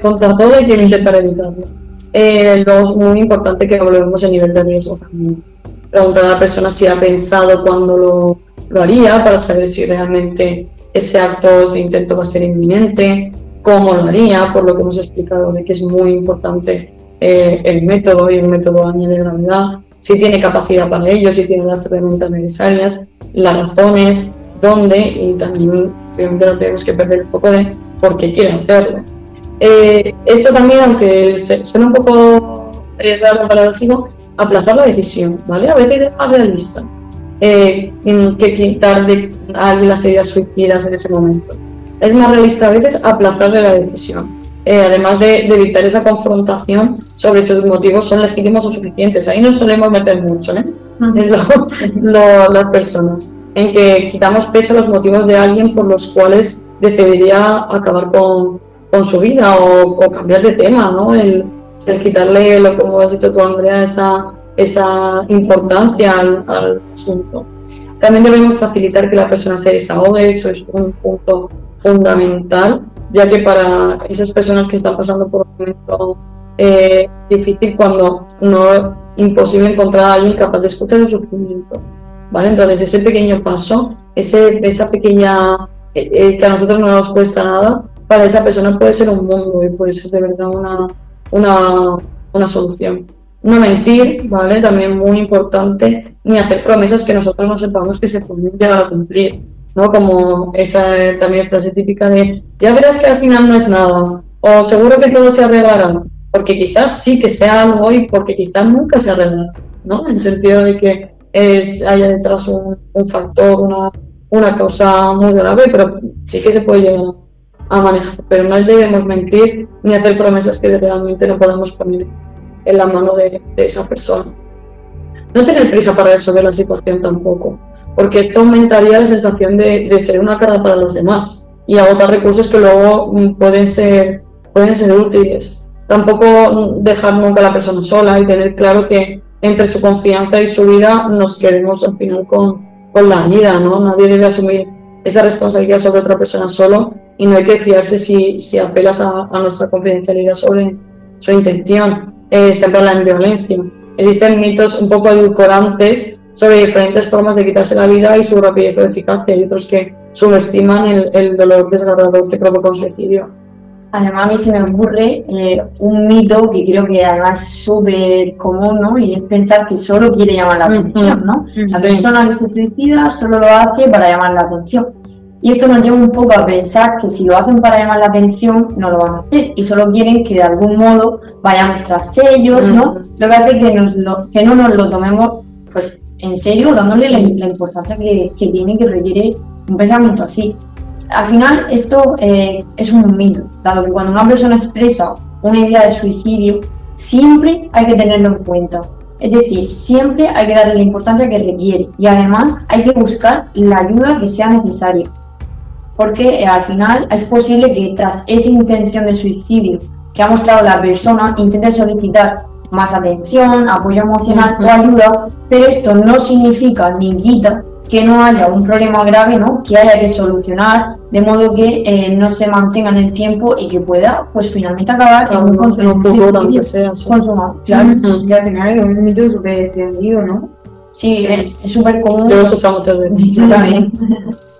Contra todo hay que intentar evitarlo. Eh, luego es muy importante que volvemos a nivel de riesgo también. Preguntar a la persona si ha pensado cuándo lo, lo haría para saber si realmente ese acto, ese intento va a ser inminente, cómo lo haría, por lo que hemos explicado de que es muy importante eh, el método y el método añade gravedad, si tiene capacidad para ello, si tiene las herramientas necesarias, las razones, dónde y también obviamente no tenemos que perder el foco de por qué quiere hacerlo. Eh, esto también, aunque suena un poco eh, raro paradójico, aplazar la decisión, ¿vale? A veces es más realista eh, que quitar de a las ideas suicidas en ese momento. Es más realista a veces aplazarle la decisión. Eh, además de, de evitar esa confrontación sobre si sus motivos son legítimos o suficientes. Ahí nos solemos meter mucho, ¿eh? Las personas, en que quitamos peso a los motivos de alguien por los cuales decidiría acabar con, con su vida o, o cambiar de tema, ¿no? El, el quitarle, lo como has dicho tú, Andrea, esa, esa importancia al, al asunto. También debemos facilitar que la persona se desahogue, eso es un punto fundamental, ya que para esas personas que están pasando por un momento eh, difícil, cuando no es imposible encontrar a alguien capaz de escuchar el sufrimiento. ¿vale? Entonces, ese pequeño paso, ese, esa pequeña, eh, eh, que a nosotros no nos cuesta nada, para esa persona puede ser un mundo y puede ser de verdad una, una, una solución. No mentir, ¿vale? También muy importante, ni hacer promesas que nosotros no sepamos que se pueden llegar a cumplir, ¿no? Como esa también frase típica de, ya verás que al final no es nada, o seguro que todo se arreglará, porque quizás sí que sea algo y porque quizás nunca se arreglará, ¿no? En el sentido de que es, haya detrás un, un factor, una, una causa muy grave, pero sí que se puede llegar a manejar, pero no debemos mentir ni hacer promesas que realmente no podamos poner en la mano de esa persona. No tener prisa para resolver la situación tampoco, porque esto aumentaría la sensación de, de ser una carga para los demás y agotar recursos que luego mm, pueden ser, pueden ser útiles. Tampoco dejar nunca a la persona sola y tener claro que entre su confianza y su vida nos quedemos al final con, con la vida, ¿no? Nadie debe asumir esa responsabilidad sobre otra persona solo y no hay que fiarse si, si apelas a, a nuestra confidencialidad sobre su intención. Eh, siempre la violencia. Existen mitos un poco edulcorantes sobre diferentes formas de quitarse la vida y su rapidez o eficacia y otros que subestiman el, el dolor desgarrador que provoca un suicidio. Además, a mí se me ocurre eh, un mito que creo que además es súper común, ¿no? Y es pensar que solo quiere llamar la atención, ¿no? La Sí. persona que se suicida solo lo hace para llamar la atención. Y esto nos lleva un poco a pensar que si lo hacen para llamar la atención, no lo van a hacer. Y solo quieren que de algún modo vayamos tras ellos, ¿no? Lo que hace que, nos lo- que no nos lo tomemos pues en serio, dándole la, importancia que, que tiene, que requiere un pensamiento así. Al final, esto eh, es un mito, dado que cuando una persona expresa una idea de suicidio, siempre hay que tenerlo en cuenta. Es decir, siempre hay que darle la importancia que requiere y además hay que buscar la ayuda que sea necesaria. Porque eh, al final es posible que tras esa intención de suicidio que ha mostrado la persona intente solicitar más atención, apoyo emocional o ayuda, pero esto no significa ni quita que no haya un problema grave ¿no? que haya que solucionar, de modo que eh, no se mantenga en el tiempo y que pueda pues finalmente acabar en un, consumado. Claro. Ujú. Y al final es un mito súper extendido, ¿no? Sí, es- es súper común. Yo lo he escuchado muchas veces. Yo también.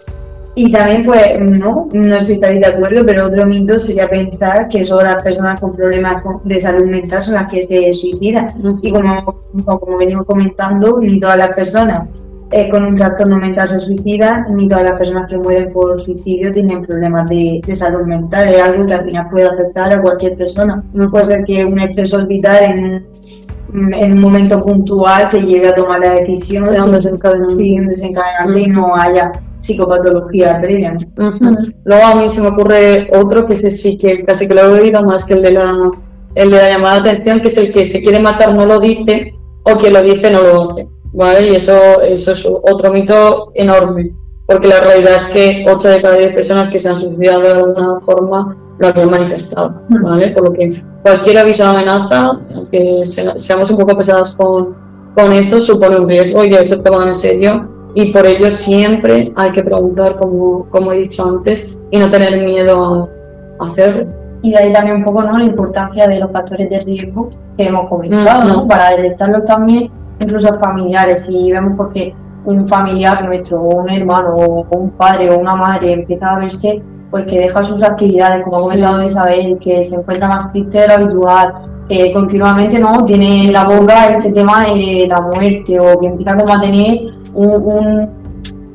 Y también, pues, no, no sé si estaréis de acuerdo, pero otro mito sería pensar que solo las personas con problemas de salud mental son las que se suicidan. Y como, como venimos comentando, ni todas las personas eh, con un trastorno mental se suicidan, ni todas las personas que mueren por suicidio tienen problemas de, de salud mental. Es algo que al final puede afectar a cualquier persona. No puede ser que un exceso vital en, en un momento puntual te lleve a tomar la decisión Sea un desencadenante. sí, un desencadenante y no haya psicopatología previa. Luego a mí se me ocurre otro que ese sí que casi que lo he oído más que el de la el de la llamada de atención, que es el que se quiere matar no lo dice o que lo dice no lo hace. ¿Vale? Y eso, eso es otro mito enorme. Porque la realidad es que 8 de cada 10 personas que se han suicidado de alguna forma lo habían manifestado. ¿Vale? Por lo que cualquier aviso de amenaza, aunque se- seamos un poco pesados con, con eso, supone un riesgo y debe ser tomado en serio y por ello siempre hay que preguntar, como, como he dicho antes, y no tener miedo a hacerlo. Y de ahí también un poco ¿no? la importancia de los factores de riesgo que hemos comentado, ¿no? para detectarlos también, incluso familiares. Si vemos porque un familiar nuestro, un hermano, o un padre o una madre empieza a verse, pues que deja sus actividades, como ha comentado Isabel, que se encuentra más triste de lo habitual, que continuamente no tiene en la boca ese tema de la muerte, o que empieza como a tener un,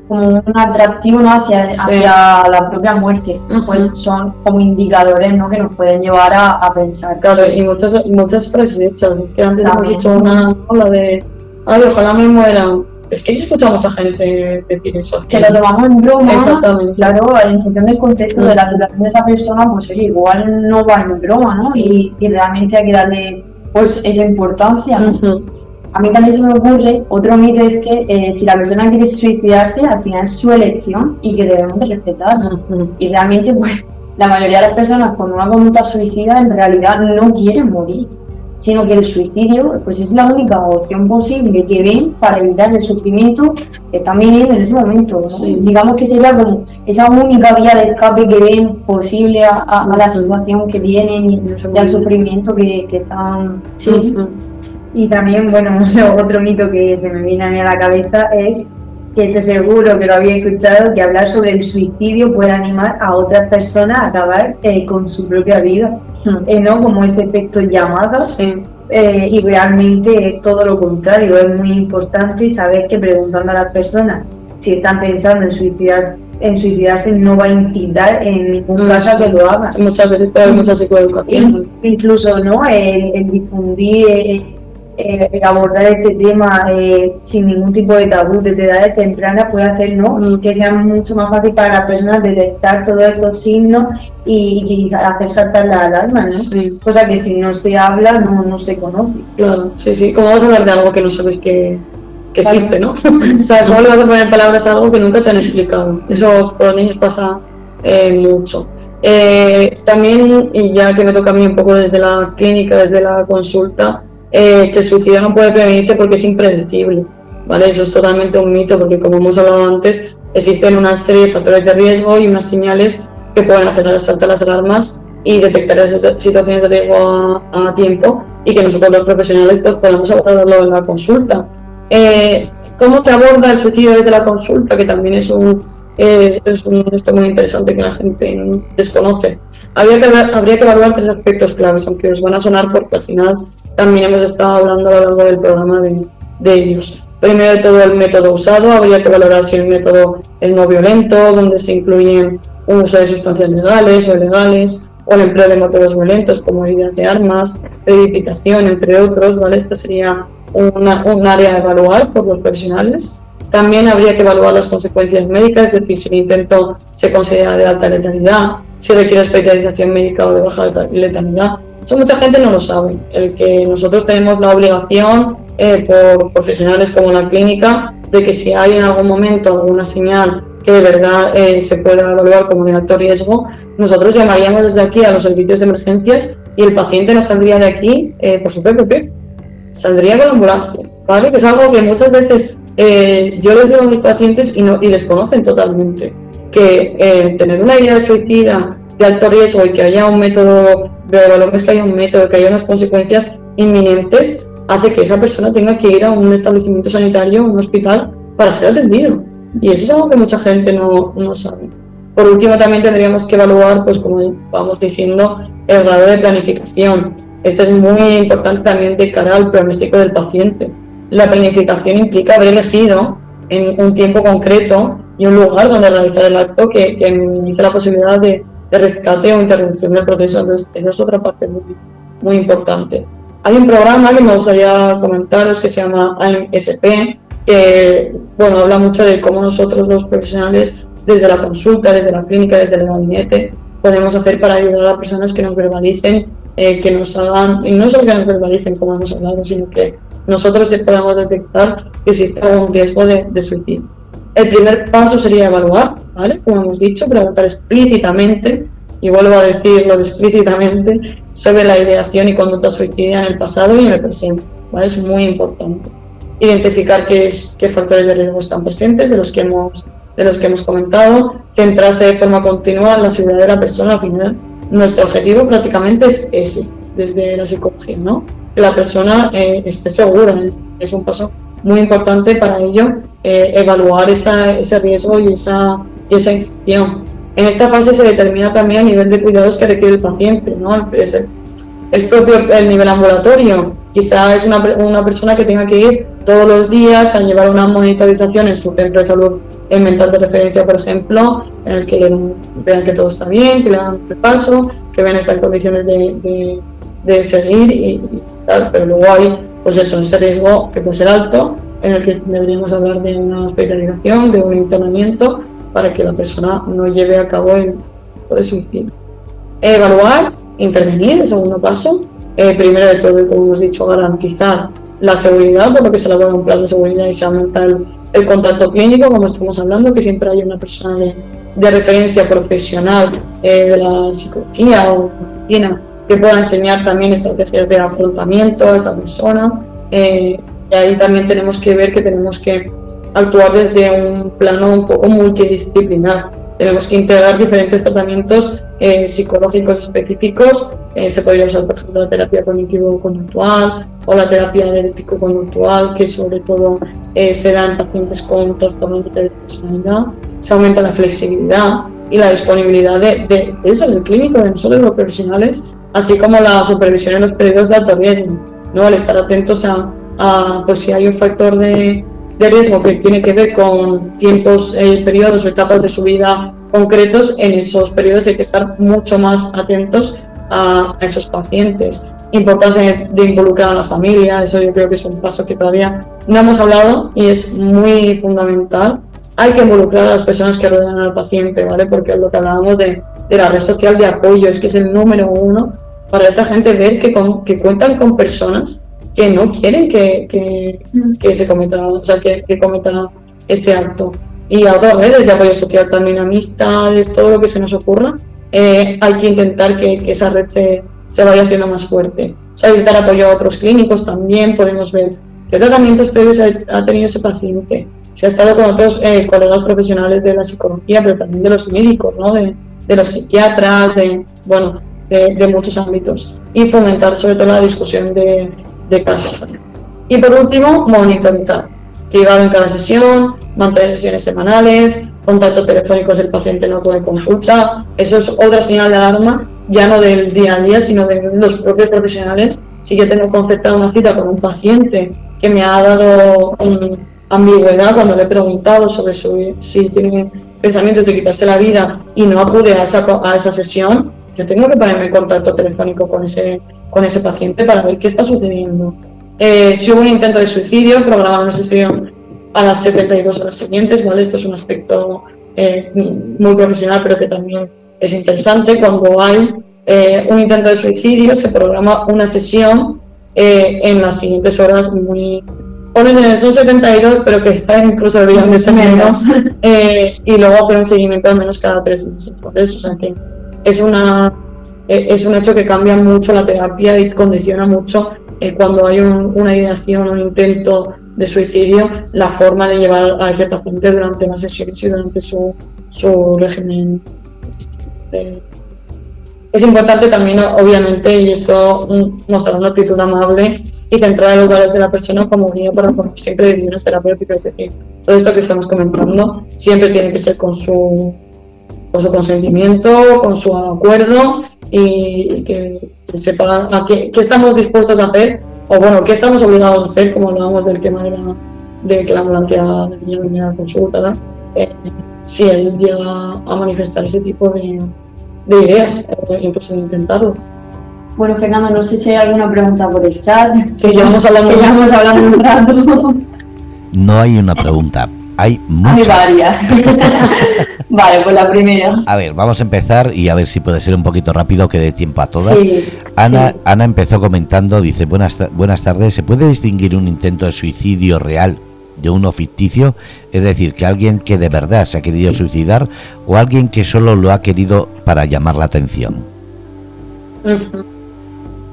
como un atractivo ¿no? hacia, hacia la propia muerte, pues son como indicadores ¿no? que nos pueden llevar a, pensar. Claro, y muchas, muchas frases hechas, es que antes hemos dicho una, la de, ay, ojalá me muera, es que yo escucho a mucha gente decir eso. Que lo tomamos en broma. Exactamente. Claro, en función del contexto de la situación de esa persona, pues igual no va en broma, ¿no? Y, y realmente hay que darle pues esa importancia. A mí también se me ocurre, otro mito es que eh, si la persona quiere suicidarse, al final es su elección y que debemos de respetar. Y realmente, pues, la mayoría de las personas con una conducta suicida en realidad no quieren morir sino que el suicidio pues es la única opción posible que ven para evitar el sufrimiento que están viviendo en ese momento. Digamos que sería como esa única vía de escape que ven posible a, la situación que tienen y, al sufrimiento que, están... Sí. Y también, bueno, otro mito que se me viene a mí a la cabeza es que estoy seguro que lo había escuchado, que hablar sobre el suicidio puede animar a otras personas a acabar eh, con su propia vida, hmm. eh, ¿no? Como ese efecto llamada. Eh, y realmente es todo lo contrario, es muy importante saber que preguntando a las personas si están pensando en suicidar en suicidarse no va a incitar en ningún hmm. caso a que lo hagan. Muchas veces hay mucha psicoeducación. Incluso ¿no? el difundir eh, abordar este tema eh, sin ningún tipo de tabú desde edades tempranas puede hacer ¿no? Que sea mucho más fácil para las personas detectar todos estos signos y, hacer saltar la alarma, ¿no? Cosa que si no se habla no, no se conoce. Claro, sí, sí. ¿Cómo vas a hablar de algo que no sabes que, que existe, no? o sea, ¿cómo le vas a poner palabras a algo que nunca te han explicado? Eso por los niños pasa eh, mucho. también, y ya que me toca a mí un poco desde la clínica, desde la consulta, eh, que el suicidio no puede prevenirse porque es impredecible. ¿vale? Eso es totalmente un mito porque, como hemos hablado antes, existen una serie de factores de riesgo y unas señales que pueden hacer saltar las alarmas y detectar esas situaciones de riesgo a, tiempo y que nosotros los profesionales pues, podemos abordarlo en la consulta. Eh, ¿Cómo se aborda el suicidio desde la consulta? Que también es un, es un esto muy interesante que la gente desconoce. Habría que, habría que evaluar tres aspectos claves, aunque os van a sonar porque al final también hemos estado hablando a lo largo del programa de, de ellos. Primero de todo, el método usado. Habría que valorar si el método es no violento, donde se incluyen un uso de sustancias legales o ilegales, o el empleo de métodos violentos como heridas de armas, edificación, entre otros. ¿vale? Esta sería una, un área a evaluar por los profesionales. También habría que evaluar las consecuencias médicas, es decir, si el intento se considera de alta letalidad, si requiere especialización médica o de baja letalidad. Eso mucha gente no lo sabe. El que nosotros tenemos la obligación, eh, por profesionales como la clínica, de que si hay en algún momento alguna señal que de verdad eh, se pueda evaluar como de alto riesgo, nosotros llamaríamos desde aquí a los servicios de emergencias y el paciente no saldría de aquí eh, por su PPP, saldría con la ambulancia, ¿vale? Que es algo que muchas veces eh, yo les digo a mis pacientes y, no, y desconocen totalmente que eh, tener una idea suicida de alto riesgo y que haya un método, de es que haya un método, que haya unas consecuencias inminentes, hace que esa persona tenga que ir a un establecimiento sanitario, un hospital, para ser atendido. Y eso es algo que mucha gente no, no sabe. Por último, también tendríamos que evaluar, pues como vamos diciendo, el grado de planificación. Esto es muy importante también de cara al pronóstico del paciente la planificación implica haber elegido en un tiempo concreto y un lugar donde realizar el acto que, que minimice la posibilidad de, rescate o interrupción del proceso. Entonces, esa es otra parte muy, importante. Hay un programa que me gustaría comentaros que se llama AMSP, que bueno, habla mucho de cómo nosotros los profesionales, desde la consulta, desde la clínica, desde el gabinete, podemos hacer para ayudar a las personas que nos verbalicen, eh, que nos hagan, y no solo que nos verbalicen como hemos hablado, sino que nosotros podemos detectar que existe algún riesgo de, suicidio. El primer paso sería evaluar, ¿vale? Como hemos dicho, preguntar explícitamente, y vuelvo a decirlo explícitamente, sobre la ideación y conducta suicida en el pasado y en el presente, ¿vale? Es muy importante. identificar qué, es, qué factores de riesgo están presentes, de los que hemos de los que hemos comentado, centrarse de forma continua en la seguridad de la persona. Al final, nuestro objetivo prácticamente es ese, desde la psicología, ¿no? Que la persona eh, esté segura. Es un paso muy importante para ello, eh, evaluar esa, ese riesgo y esa, y esa infección. En esta fase se determina también el nivel de cuidados que requiere el paciente, ¿no? Es, es propio el nivel ambulatorio. Quizá es una, una persona que tenga que ir todos los días a llevar una monitorización en su centro de salud en mental de referencia, por ejemplo, en el que vean que todo está bien, que le hagan repaso, que vean estas condiciones de, de, seguir y, tal, pero luego hay, pues eso, ese riesgo que puede ser alto, en el que deberíamos hablar de una hospitalización, de un internamiento, para que la persona no lleve a cabo el de suicidio. Evaluar, intervenir, el segundo paso. Eh, primero de todo, como hemos dicho, garantizar la seguridad, por lo que se elabora un plan de seguridad y se aumenta el el contacto clínico, como estamos hablando, que siempre hay una persona de, referencia profesional eh, de la psicología o medicina que pueda enseñar también estrategias de afrontamiento a esa persona. Eh, y ahí también tenemos que ver que tenemos que actuar desde un plano un poco multidisciplinar tenemos que integrar diferentes tratamientos eh, psicológicos específicos. Eh, se podría usar, por ejemplo, la terapia cognitivo-conductual o la terapia analítico-conductual, que sobre todo eh, se da en pacientes con trastorno de personalidad. Se aumenta la flexibilidad y la disponibilidad de, eso, del clínico, de nosotros los profesionales, así como la supervisión en los periodos de alto riesgo, ¿no? al estar atentos a, a pues, si hay un factor de de riesgo que tiene que ver con tiempos, eh, periodos o etapas de su vida concretos, en esos periodos hay que estar mucho más atentos a, esos pacientes. Importancia de involucrar a la familia, eso yo creo que es un paso que todavía no hemos hablado y es muy fundamental. Hay que involucrar a las personas que rodean al paciente, ¿vale? Porque lo que hablábamos de, de la red social de apoyo, es que es el número uno para esta gente ver que, que cuentan con personas que no quieren que, que, se cometa, o sea, que, que cometa ese acto. Y a otras redes de apoyo social también, amistades, todo lo que se nos ocurra, eh, hay que intentar que, que esa red se, se, vaya haciendo más fuerte. O apoyo a otros clínicos también, podemos ver qué tratamientos previos ha, tenido ese paciente. Se ha estado con otros eh, colegas profesionales de la psicología, pero también de los médicos, ¿no? de, de los psiquiatras, de, bueno, de, de, muchos ámbitos. Y fomentar sobre todo la discusión de, de casos. Y por último, monitorizar. Cribado en cada sesión, mantener sesiones semanales, contacto telefónicos del paciente no puede consulta. Eso es otra señal de alarma, ya no del día a día, sino de los propios profesionales. Si yo tengo concertado una cita con un paciente que me ha dado ambigüedad cuando le he preguntado sobre su, si tiene pensamientos de quitarse la vida y no acude a esa, a esa sesión, yo tengo que ponerme en contacto telefónico con ese con ese paciente para ver qué está sucediendo. Eh, si hubo un intento de suicidio, programar una sesión a las 72 horas siguientes, ¿vale? Esto es un aspecto eh, muy profesional, pero que también es interesante. Cuando hay eh, un intento de suicidio, se programa una sesión en las siguientes horas muy... Ponen, son 72, pero que incluso deberían de ser menos. y luego hacer un seguimiento al menos cada tres meses. Por eso, o sea que es una eh, es un hecho que cambia mucho la terapia y condiciona mucho eh, cuando hay una ideación un intento de suicidio, la forma de llevar a ese paciente durante las sesiones y durante su, su régimen. es importante también, obviamente, y esto mm, mostrar una actitud amable y centrar en los valores de la persona como guía para siempre de terapéuticas. Es decir, todo esto que estamos comentando siempre tiene que ser con su, con su consentimiento, con su acuerdo y que, sepa a qué, estamos dispuestos a hacer o bueno, qué estamos obligados a hacer, como hablábamos del tema de, la, de que la ambulancia venir a consulta, eh, si él llega a manifestar ese tipo de, de ideas, incluso de intentarlo. Bueno, Fernando, no sé si hay alguna pregunta por el chat. Que ya hemos hablado, que hablando un rato. No hay una pregunta, hay muchas. Hay varias. vale, pues la primera. A ver, vamos a empezar y a ver si puede ser un poquito rápido que dé tiempo a todas. Ana, Ana empezó comentando, dice, buenas, buenas tardes, ¿se puede distinguir un intento de suicidio real de uno ficticio? Es decir, que alguien que de verdad se ha querido suicidar o alguien que solo lo ha querido para llamar la atención.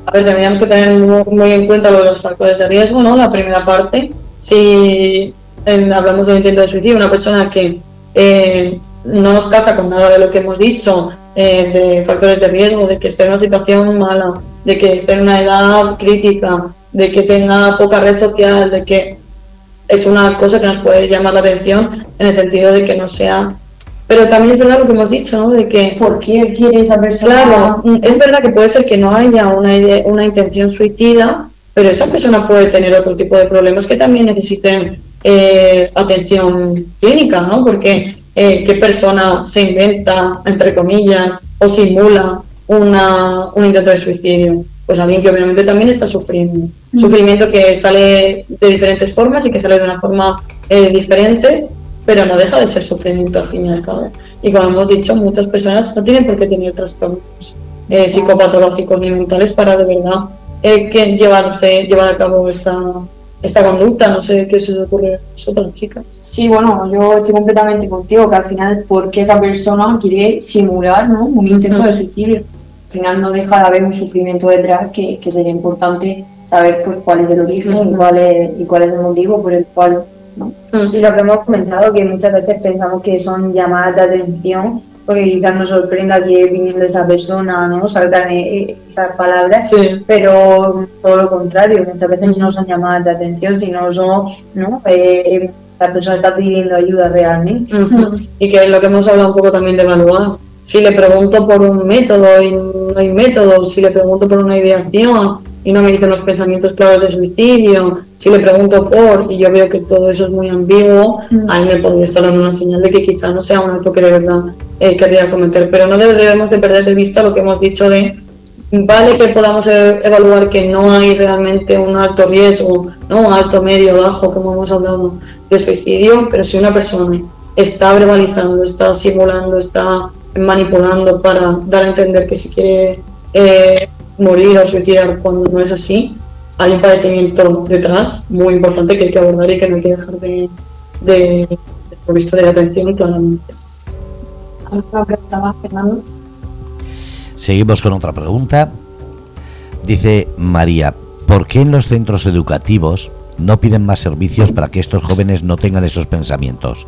A ver, tendríamos que tener muy, en cuenta los factores de riesgo, ¿no? La primera parte si hablamos de un intento de suicidio, una persona que eh, no nos casa con nada de lo que hemos dicho, eh, de factores de riesgo, de que esté en una situación mala, de que esté en una edad crítica, de que tenga poca red social, de que es una cosa que nos puede llamar la atención en el sentido de que no sea pero también es verdad lo que hemos dicho, ¿no? De que... ¿Por qué quiere esa persona? Claro, es verdad que puede ser que no haya una, una intención suicida, pero esa persona puede tener otro tipo de problemas que también necesiten eh, atención clínica, ¿no? Porque eh, qué persona se inventa, entre comillas, o simula una, un intento de suicidio. Pues alguien que obviamente también está sufriendo. Mm. Sufrimiento que sale de diferentes formas y que sale de una forma eh, diferente pero no deja de ser sufrimiento al fin y al cabo. Y como hemos dicho, muchas personas no tienen por qué tener trastornos eh, psicopatológicos ni mentales para de verdad que llevarse, llevar a cabo esta, esta conducta. No sé qué se le ocurre a vosotras, chicas. Sí, bueno, yo estoy completamente contigo, que al final, porque esa persona quiere simular ¿no? un intento de suicidio? Al final no deja de haber un sufrimiento detrás que, que sería importante saber pues cuál es el origen y, cuál es, y cuál es el motivo por el cual y lo que hemos comentado, que muchas veces pensamos que son llamadas de atención, porque quizás nos sorprenda que viniendo esa persona, ¿no? Salgan e-, e-, esas palabras, pero todo lo contrario, muchas veces no son llamadas de atención, sino son, ¿no? Eh, la persona está pidiendo ayuda realmente. Y que es lo que hemos hablado un poco también de evaluar. Si le pregunto por un método y no hay método, si le pregunto por una ideación, y no me dicen los pensamientos claros de suicidio, si le pregunto por y yo veo que todo eso es muy ambiguo, mm. ahí me podría estar dando una señal de que quizá no sea un acto que de verdad eh, querría cometer. Pero no debemos de perder de vista lo que hemos dicho de, vale que podamos e-, evaluar que no hay realmente un alto riesgo, ¿no? un alto, medio, bajo, como hemos hablado, de suicidio, pero si una persona está verbalizando, está simulando, está manipulando para dar a entender que si quiere... Eh, morir o suicidar cuando no es así, hay un padecimiento detrás muy importante que hay que abordar y que no hay que dejar de, de, de, de atención claramente. Seguimos con otra pregunta. Dice María, ¿por qué en los centros educativos no piden más servicios para que estos jóvenes no tengan esos pensamientos?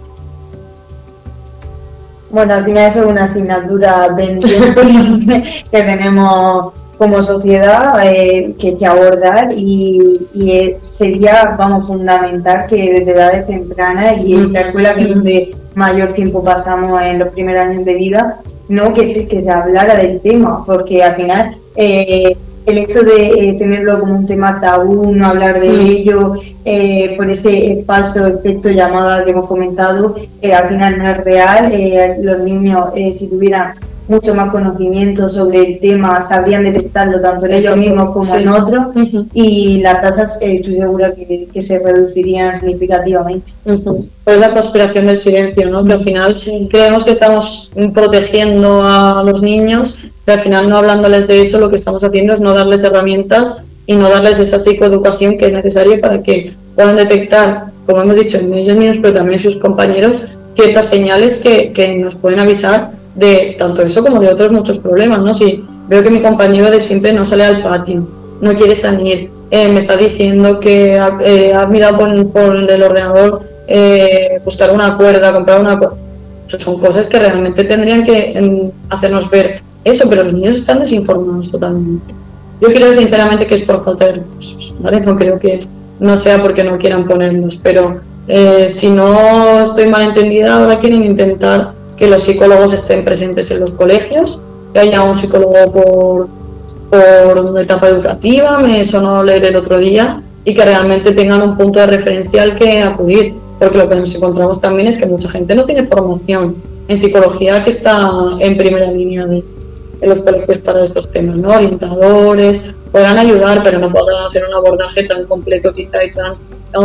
Bueno, al final eso es una asignatura pendiente que tenemos como sociedad eh, que que abordar y, y, sería, vamos, fundamental que desde edades tempranas y en la escuela que es donde mayor tiempo pasamos en los primeros años de vida, no que se, que se hablara del tema, porque al final eh, el hecho de eh, tenerlo como un tema tabú, no hablar de ello, por ese falso efecto llamada que hemos comentado, al final no es real. los niños, si tuvieran mucho más conocimiento sobre el tema, sabrían detectarlo tanto en ellos mismos como en otros y las tasas eh, estoy segura que, se reducirían significativamente. Pues la conspiración del silencio, ¿no? que al final creemos que estamos protegiendo a los niños, pero al final no hablándoles de eso lo que estamos haciendo es no darles herramientas y no darles esa psicoeducación que es necesaria para que puedan detectar, como hemos dicho, en ellos mismos, pero también en sus compañeros, ciertas señales que, que nos pueden avisar de tanto eso como de otros muchos problemas, ¿no? Si veo que mi compañero de siempre no sale al patio, no quiere salir, eh, me está diciendo que ha, eh, mirado por, el ordenador eh, buscar una cuerda, comprar una cuerda. son cosas que realmente tendrían que hacernos ver eso, pero los niños están desinformados totalmente. Yo creo sinceramente que es por falta de recursos. No creo que no sea porque no quieran ponernos, pero si no estoy mal entendida, ahora quieren intentar que los psicólogos estén presentes en los colegios, que haya un psicólogo por, por una etapa educativa, me sonó leer el otro día, y que realmente tengan un punto de referencia al que acudir, porque lo que nos encontramos también es que mucha gente no tiene formación en psicología que está en primera línea de, los colegios para estos temas, ¿no? Orientadores, podrán ayudar, pero no podrán hacer un abordaje tan completo quizá y tan,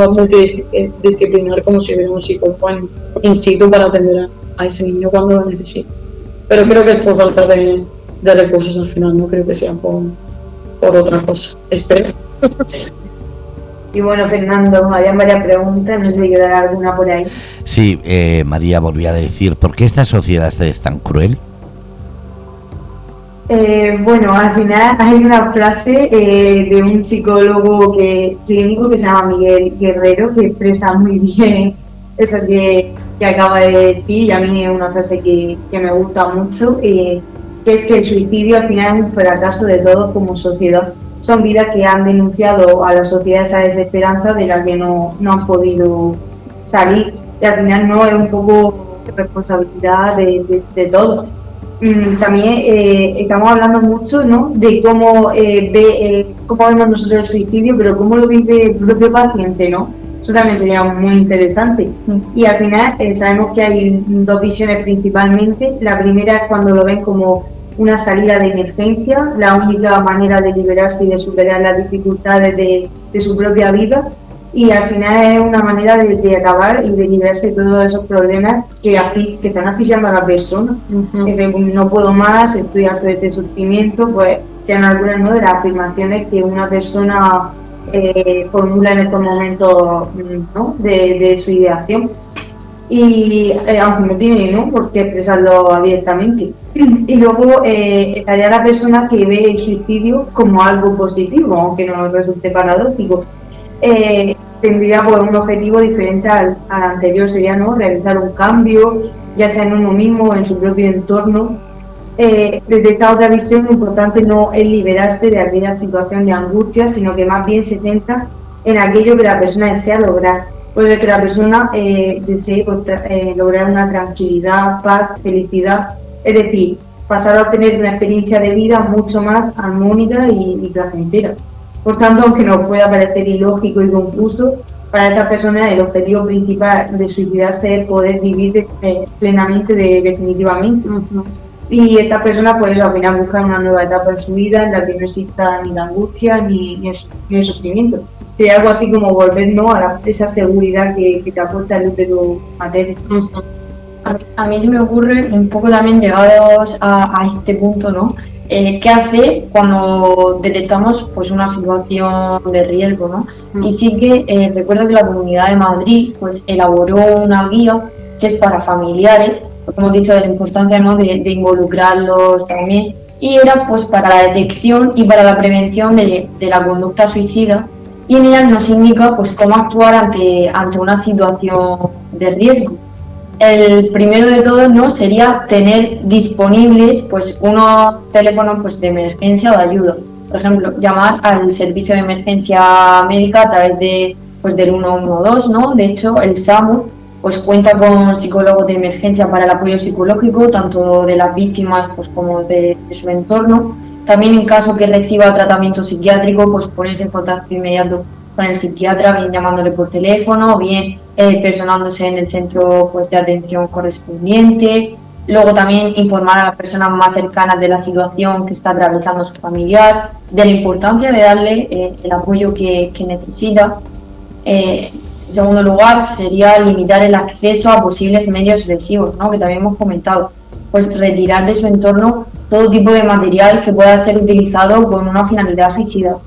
multidisciplinar como si hubiera un psicólogo en, in situ para atender a, a ese niño cuando lo necesite. Pero creo que es por falta de, recursos al final, no creo que sea por, por otra cosa. Espero. Y bueno, Fernando, había varias preguntas, no sé si quedará alguna por ahí. Sí, eh, María volvía a decir, ¿por qué esta sociedad es tan cruel? Eh, bueno, al final hay una frase eh, de un psicólogo que, clínico que se llama Miguel Guerrero que expresa muy bien eso que, que acaba de decir y a mí es una frase que, que me gusta mucho, eh, que es que el suicidio al final es un fracaso de todos como sociedad. Son vidas que han denunciado a la sociedad esa desesperanza de la que no, no han podido salir y al final no es un poco responsabilidad de, de, de todos. Mm, también eh, estamos hablando mucho ¿no? de cómo, eh, ve, eh, cómo vemos nosotros el suicidio, pero cómo lo vive el propio paciente, ¿no? Eso también sería muy interesante. Y al final eh, sabemos que hay dos visiones principalmente. La primera es cuando lo ven como una salida de emergencia, la única manera de liberarse y de superar las dificultades de, de su propia vida y al final es una manera de, de, acabar y de liberarse de todos esos problemas que, que están asfixiando a la persona. Uh que no puedo más, estoy harto de este sufrimiento, pues sean algunas ¿no? de las afirmaciones que una persona eh, formula en estos momentos ¿no? de, su ideación. Y eh, aunque no tiene ¿no? por qué expresarlo abiertamente. Y luego eh, estaría la persona que ve el suicidio como algo positivo, aunque no resulte paradójico. Tendría pues, un objetivo diferente al, al, anterior, sería ¿no? realizar un cambio, ya sea en uno mismo en su propio entorno. Eh, desde esta otra visión, lo importante no es liberarse de aquella situación de angustia, sino que más bien se centra en aquello que la persona desea lograr. Puede que la persona eh, desee pues, eh, lograr una tranquilidad, paz, felicidad, es decir, pasar a obtener una experiencia de vida mucho más armónica y, y placentera. Por tanto, aunque nos pueda parecer ilógico y confuso, para esta persona el objetivo principal de suicidarse es poder vivir eh, plenamente, de, definitivamente. Uh -huh. Y esta persona, pues al final busca una nueva etapa en su vida en la que no exista ni la angustia ni, ni, el, ni el, sufrimiento. Sería algo así como volver ¿no? a la, esa seguridad que, que, te aporta el útero materno. Uh -huh. a, a, mí se me ocurre un poco también llegados a, a este punto, ¿no? Eh, qué hacer cuando detectamos pues una situación de riesgo, ¿no? Mm. Y sí que eh, recuerdo que la Comunidad de Madrid pues elaboró una guía que es para familiares, como he dicho, de la importancia ¿no? de, de, involucrarlos también, y era pues para la detección y para la prevención de, de, la conducta suicida, y en ella nos indica pues cómo actuar ante, ante una situación de riesgo. El primero de todos no sería tener disponibles pues unos teléfonos pues de emergencia o de ayuda. Por ejemplo llamar al servicio de emergencia médica a través de pues del 112 no de hecho el SAMU pues cuenta con psicólogos de emergencia para el apoyo psicológico tanto de las víctimas pues como de, su entorno también en caso que reciba tratamiento psiquiátrico pues ponerse en contacto inmediato con el psiquiatra bien llamándole por teléfono o bien eh, personándose en el centro pues, de atención correspondiente. Luego también informar a las personas más cercanas de la situación que está atravesando su familiar, de la importancia de darle eh, el apoyo que, que necesita. Eh, en segundo lugar, sería limitar el acceso a posibles medios lesivos, ¿no? que también hemos comentado. Pues retirar de su entorno todo tipo de material que pueda ser utilizado con una finalidad suicida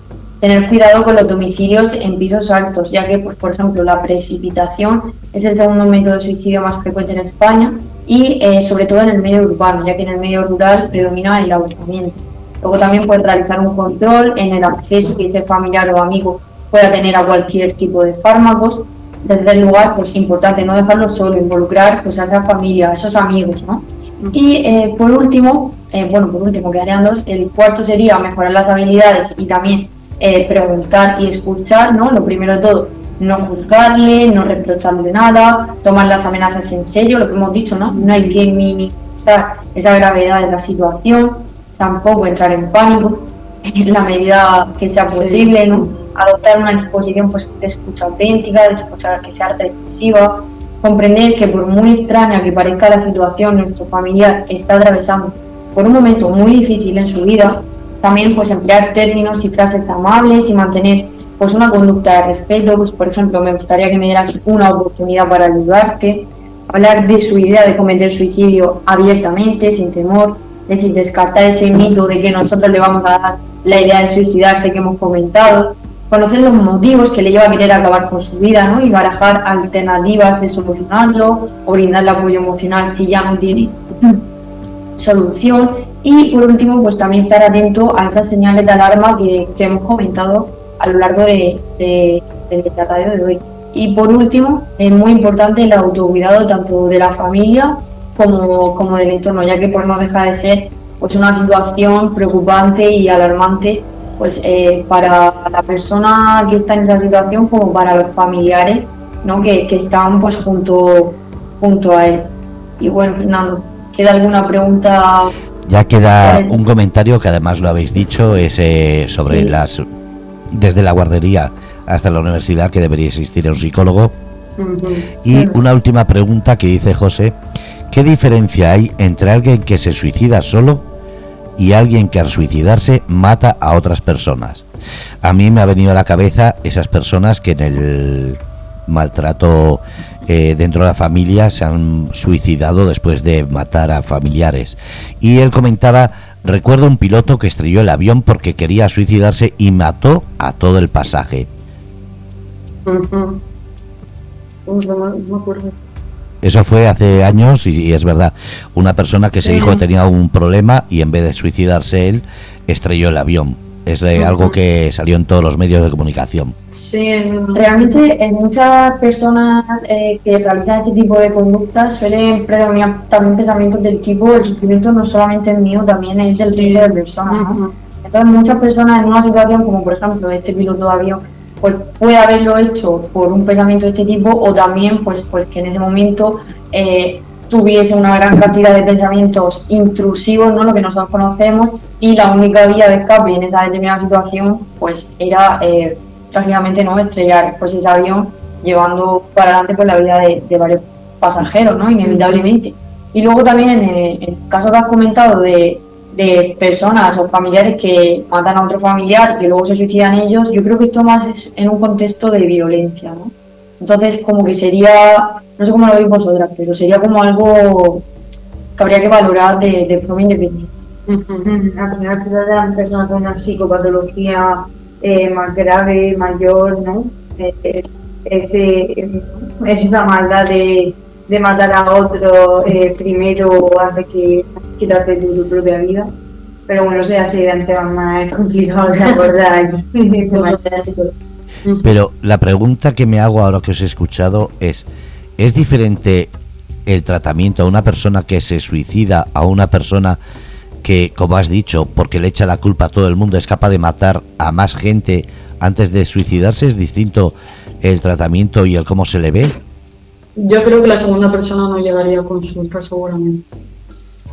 tener cuidado con los domicilios en pisos altos, ya que, pues, por ejemplo, la precipitación es el segundo método de suicidio más frecuente en España y eh, sobre todo en el medio urbano, ya que en el medio rural predomina el agotamiento. Luego también puede realizar un control en el acceso que ese familiar o amigo pueda tener a cualquier tipo de fármacos. Desde el lugar, pues importante no dejarlo solo, involucrar pues, a esa familia, a esos amigos, ¿no? Y eh, por último, eh, bueno, por último quedarían dos, el cuarto sería mejorar las habilidades y también eh, preguntar y escuchar, ¿no? Lo primero de todo, no juzgarle, no reprocharle nada, tomar las amenazas en serio, lo que hemos dicho, ¿no? No hay que minimizar esa gravedad de la situación, tampoco entrar en pánico, en la medida que sea posible, sí. ¿no? Adoptar una disposición pues, de escucha auténtica, de escucha que sea reflexiva, comprender que por muy extraña que parezca la situación, nuestro familiar está atravesando por un momento muy difícil en su vida, también pues emplear términos y frases amables y mantener pues una conducta de respeto, pues por ejemplo me gustaría que me dieras una oportunidad para ayudarte, hablar de su idea de cometer suicidio abiertamente, sin temor, es decir, descartar ese mito de que nosotros le vamos a dar la idea de suicidarse que hemos comentado, conocer los motivos que le lleva a querer acabar con su vida ¿no? y barajar alternativas de solucionarlo o brindarle apoyo emocional si ya no tiene solución Y por último, pues también estar atento a esas señales de alarma que, que hemos comentado a lo largo de, de, tratado de hoy. Y por último, es muy importante el autocuidado tanto de la familia como, como del entorno, ya que pues no deja de ser pues una situación preocupante y alarmante pues eh, para la persona que está en esa situación como para los familiares ¿no? que, que están pues junto, junto a él. Y bueno, Fernando, ¿queda alguna pregunta ya queda un comentario que además lo habéis dicho, es eh, sobre Sí. las desde la guardería hasta la universidad que debería existir un psicólogo. Y una última pregunta que dice José, ¿qué diferencia hay entre alguien que se suicida solo y alguien que al suicidarse mata a otras personas? A mí me ha venido a la cabeza esas personas que en el maltrato eh, dentro de la familia se han suicidado después de matar a familiares. Y él comentaba, recuerdo un piloto que estrelló el avión porque quería suicidarse y mató a todo el pasaje. No me acuerdo. Eso fue hace años y, y es verdad. Una persona que se dijo que tenía un problema y en vez de suicidarse él, estrelló el avión. Es de algo que salió en todos los medios de comunicación. Sí, Realmente en muchas personas eh, que realizan este tipo de conductas suelen predominar también pensamientos del tipo el sufrimiento no solamente es mío, también es del resto de personas. ¿no? Entonces muchas personas en una situación como por ejemplo este piloto de avión, pues puede haberlo hecho por un pensamiento de este tipo o también pues porque en ese momento eh, tuviese una gran cantidad de pensamientos intrusivos, ¿no? lo que nosotros conocemos, y la única vía de escape en esa determinada situación pues era eh, trágicamente no estrellar pues ese avión llevando para adelante pues la vida de, varios pasajeros, ¿no? inevitablemente. Y luego también en el caso que has comentado de, de personas o familiares que matan a otro familiar y luego se suicidan ellos, yo creo que esto más es en un contexto de violencia, ¿no? Entonces como que sería, no sé cómo lo veis vosotras, pero sería como algo que habría que valorar de, forma independiente. Al final se trata de personas con una psicopatología eh, más grave, mayor, ¿no? Eh, eh, ese, eh, esa maldad de, de matar a otro eh, primero antes que quitarte tu, tu propia vida. Pero bueno, eso ya se de antemano es complicado de psicológica. Pero la pregunta que me hago ahora que os he escuchado es, ¿es diferente el tratamiento a una persona que se suicida a una persona que, como has dicho, porque le echa la culpa a todo el mundo, es capaz de matar a más gente antes de suicidarse? ¿Es distinto el tratamiento y el cómo se le ve? Yo creo que la segunda persona no llegaría a consulta seguramente.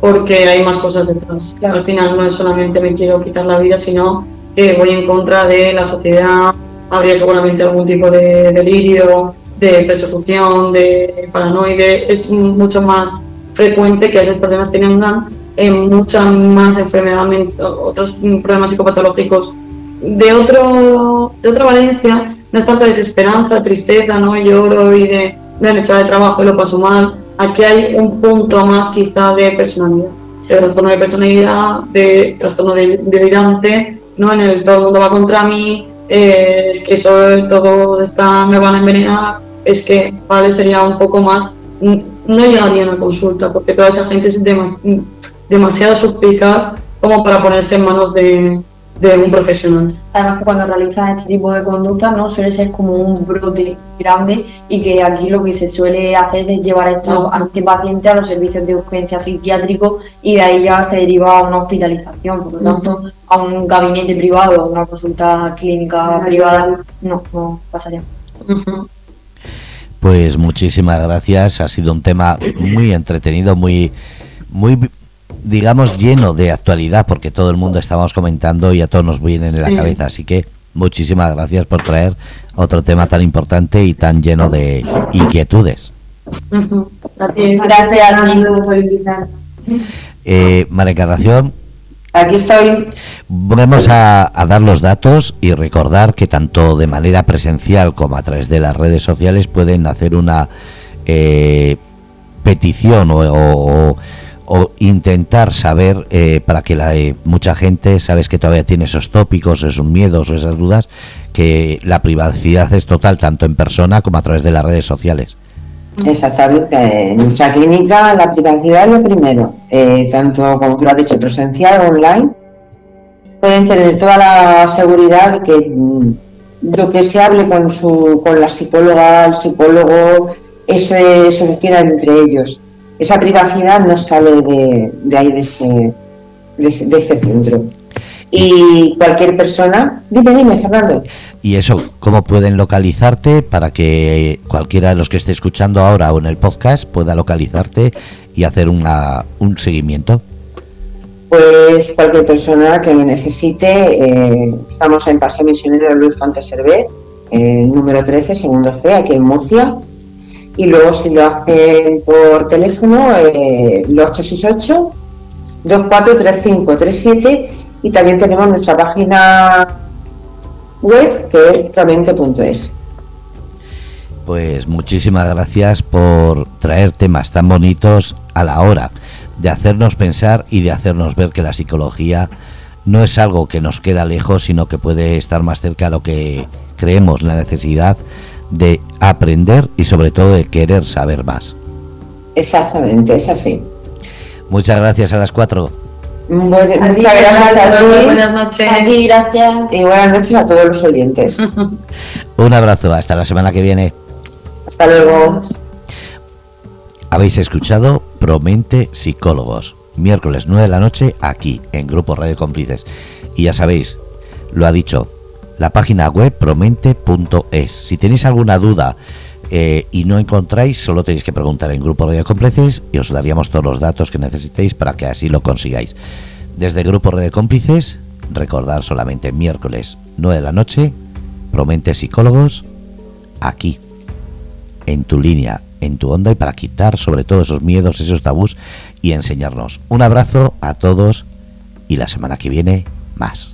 Porque hay más cosas detrás. Al final no es solamente me quiero quitar la vida, sino que voy en contra de la sociedad. Habría seguramente algún tipo de delirio, de persecución, de paranoide. Es mucho más frecuente que esas personas tengan eh, mucha más enfermedad, men- otros problemas psicopatológicos de otro de otra valencia no es tanto desesperanza, tristeza, no lloro y de echado de trabajo y lo paso mal. Aquí hay un punto más quizá de personalidad, de trastorno de personalidad, de trastorno de- delirante, no en el todo el mundo va contra mí, eh, es que soy, todos están, me van a envenenar, es que vale sería un poco más, no llegaría a una consulta porque toda esa gente es demas- demasiado suspicaz como para ponerse en manos de, de un profesional. Además que cuando realizan este tipo de conductas no suele ser como un brote grande y que aquí lo que se suele hacer es llevar a, esto- a este paciente a los servicios de urgencia psiquiátrico y de ahí ya se deriva a una hospitalización. Por lo tanto, a un gabinete privado, a una consulta clínica privada, no, no pasaría. Pues muchísimas gracias. Ha sido un tema muy entretenido, muy, muy, digamos, lleno de actualidad, porque todo el mundo estamos comentando y a todos nos viene en la cabeza. Así que muchísimas gracias por traer otro tema tan importante y tan lleno de inquietudes. A ti. Gracias por. Eh, María Encarnación, Aquí estoy. Vamos a, a dar los datos y recordar que tanto de manera presencial como a través de las redes sociales pueden hacer una eh, petición o, o- o intentar saber eh, para que la, eh, mucha gente, sabes que todavía tiene esos tópicos, esos miedos o esas dudas, que la privacidad es total tanto en persona como a través de las redes sociales. Exactamente. En nuestra clínica la privacidad es lo primero, eh, tanto como tú lo has dicho, presencial o online. Pueden tener toda la seguridad que mm, lo que se hable con, su, con la psicóloga, el psicólogo, eso, se queda entre ellos. Esa privacidad no sale de, de ahí, de ese, de, ese, de este centro. Y cualquier persona, dime, dime, Fernando. Y eso, ¿cómo pueden localizarte para que cualquiera de los que esté escuchando ahora o en el podcast pueda localizarte y hacer una, un seguimiento? Pues cualquier persona que lo necesite, eh, estamos en Paseo Misionero Luis Fuentes Servet, eh, número 13, segundo C, aquí en Murcia. Y luego si lo hacen por teléfono, eh, los 868 243537 y también tenemos nuestra página web que es promente.es. Pues muchísimas gracias por traer temas tan bonitos a la hora de hacernos pensar y de hacernos ver que la psicología no es algo que nos queda lejos, sino que puede estar más cerca de lo que creemos la necesidad de aprender y sobre todo de querer saber más. Exactamente, es así. Muchas gracias a las cuatro. Bueno, muchas gracias a ti. Buenas noches. A ti, gracias. Y buenas noches a todos los oyentes. Un abrazo, hasta la semana que viene. Hasta luego. Habéis escuchado Promente Psicólogos, miércoles 9 de la noche aquí en Grupo Radio Cómplices. Y ya sabéis, lo ha dicho, la página web promente.es. Si tenéis alguna duda eh, y no encontráis, solo tenéis que preguntar en Grupo Radio Cómplices y os daríamos todos los datos que necesitéis para que así lo consigáis. Desde Grupo Radio Cómplices, recordar solamente miércoles 9 de la noche, Promente Psicólogos, aquí, en tu línea, en tu onda y para quitar sobre todo esos miedos, esos tabús y enseñarnos. Un abrazo a todos y la semana que viene más.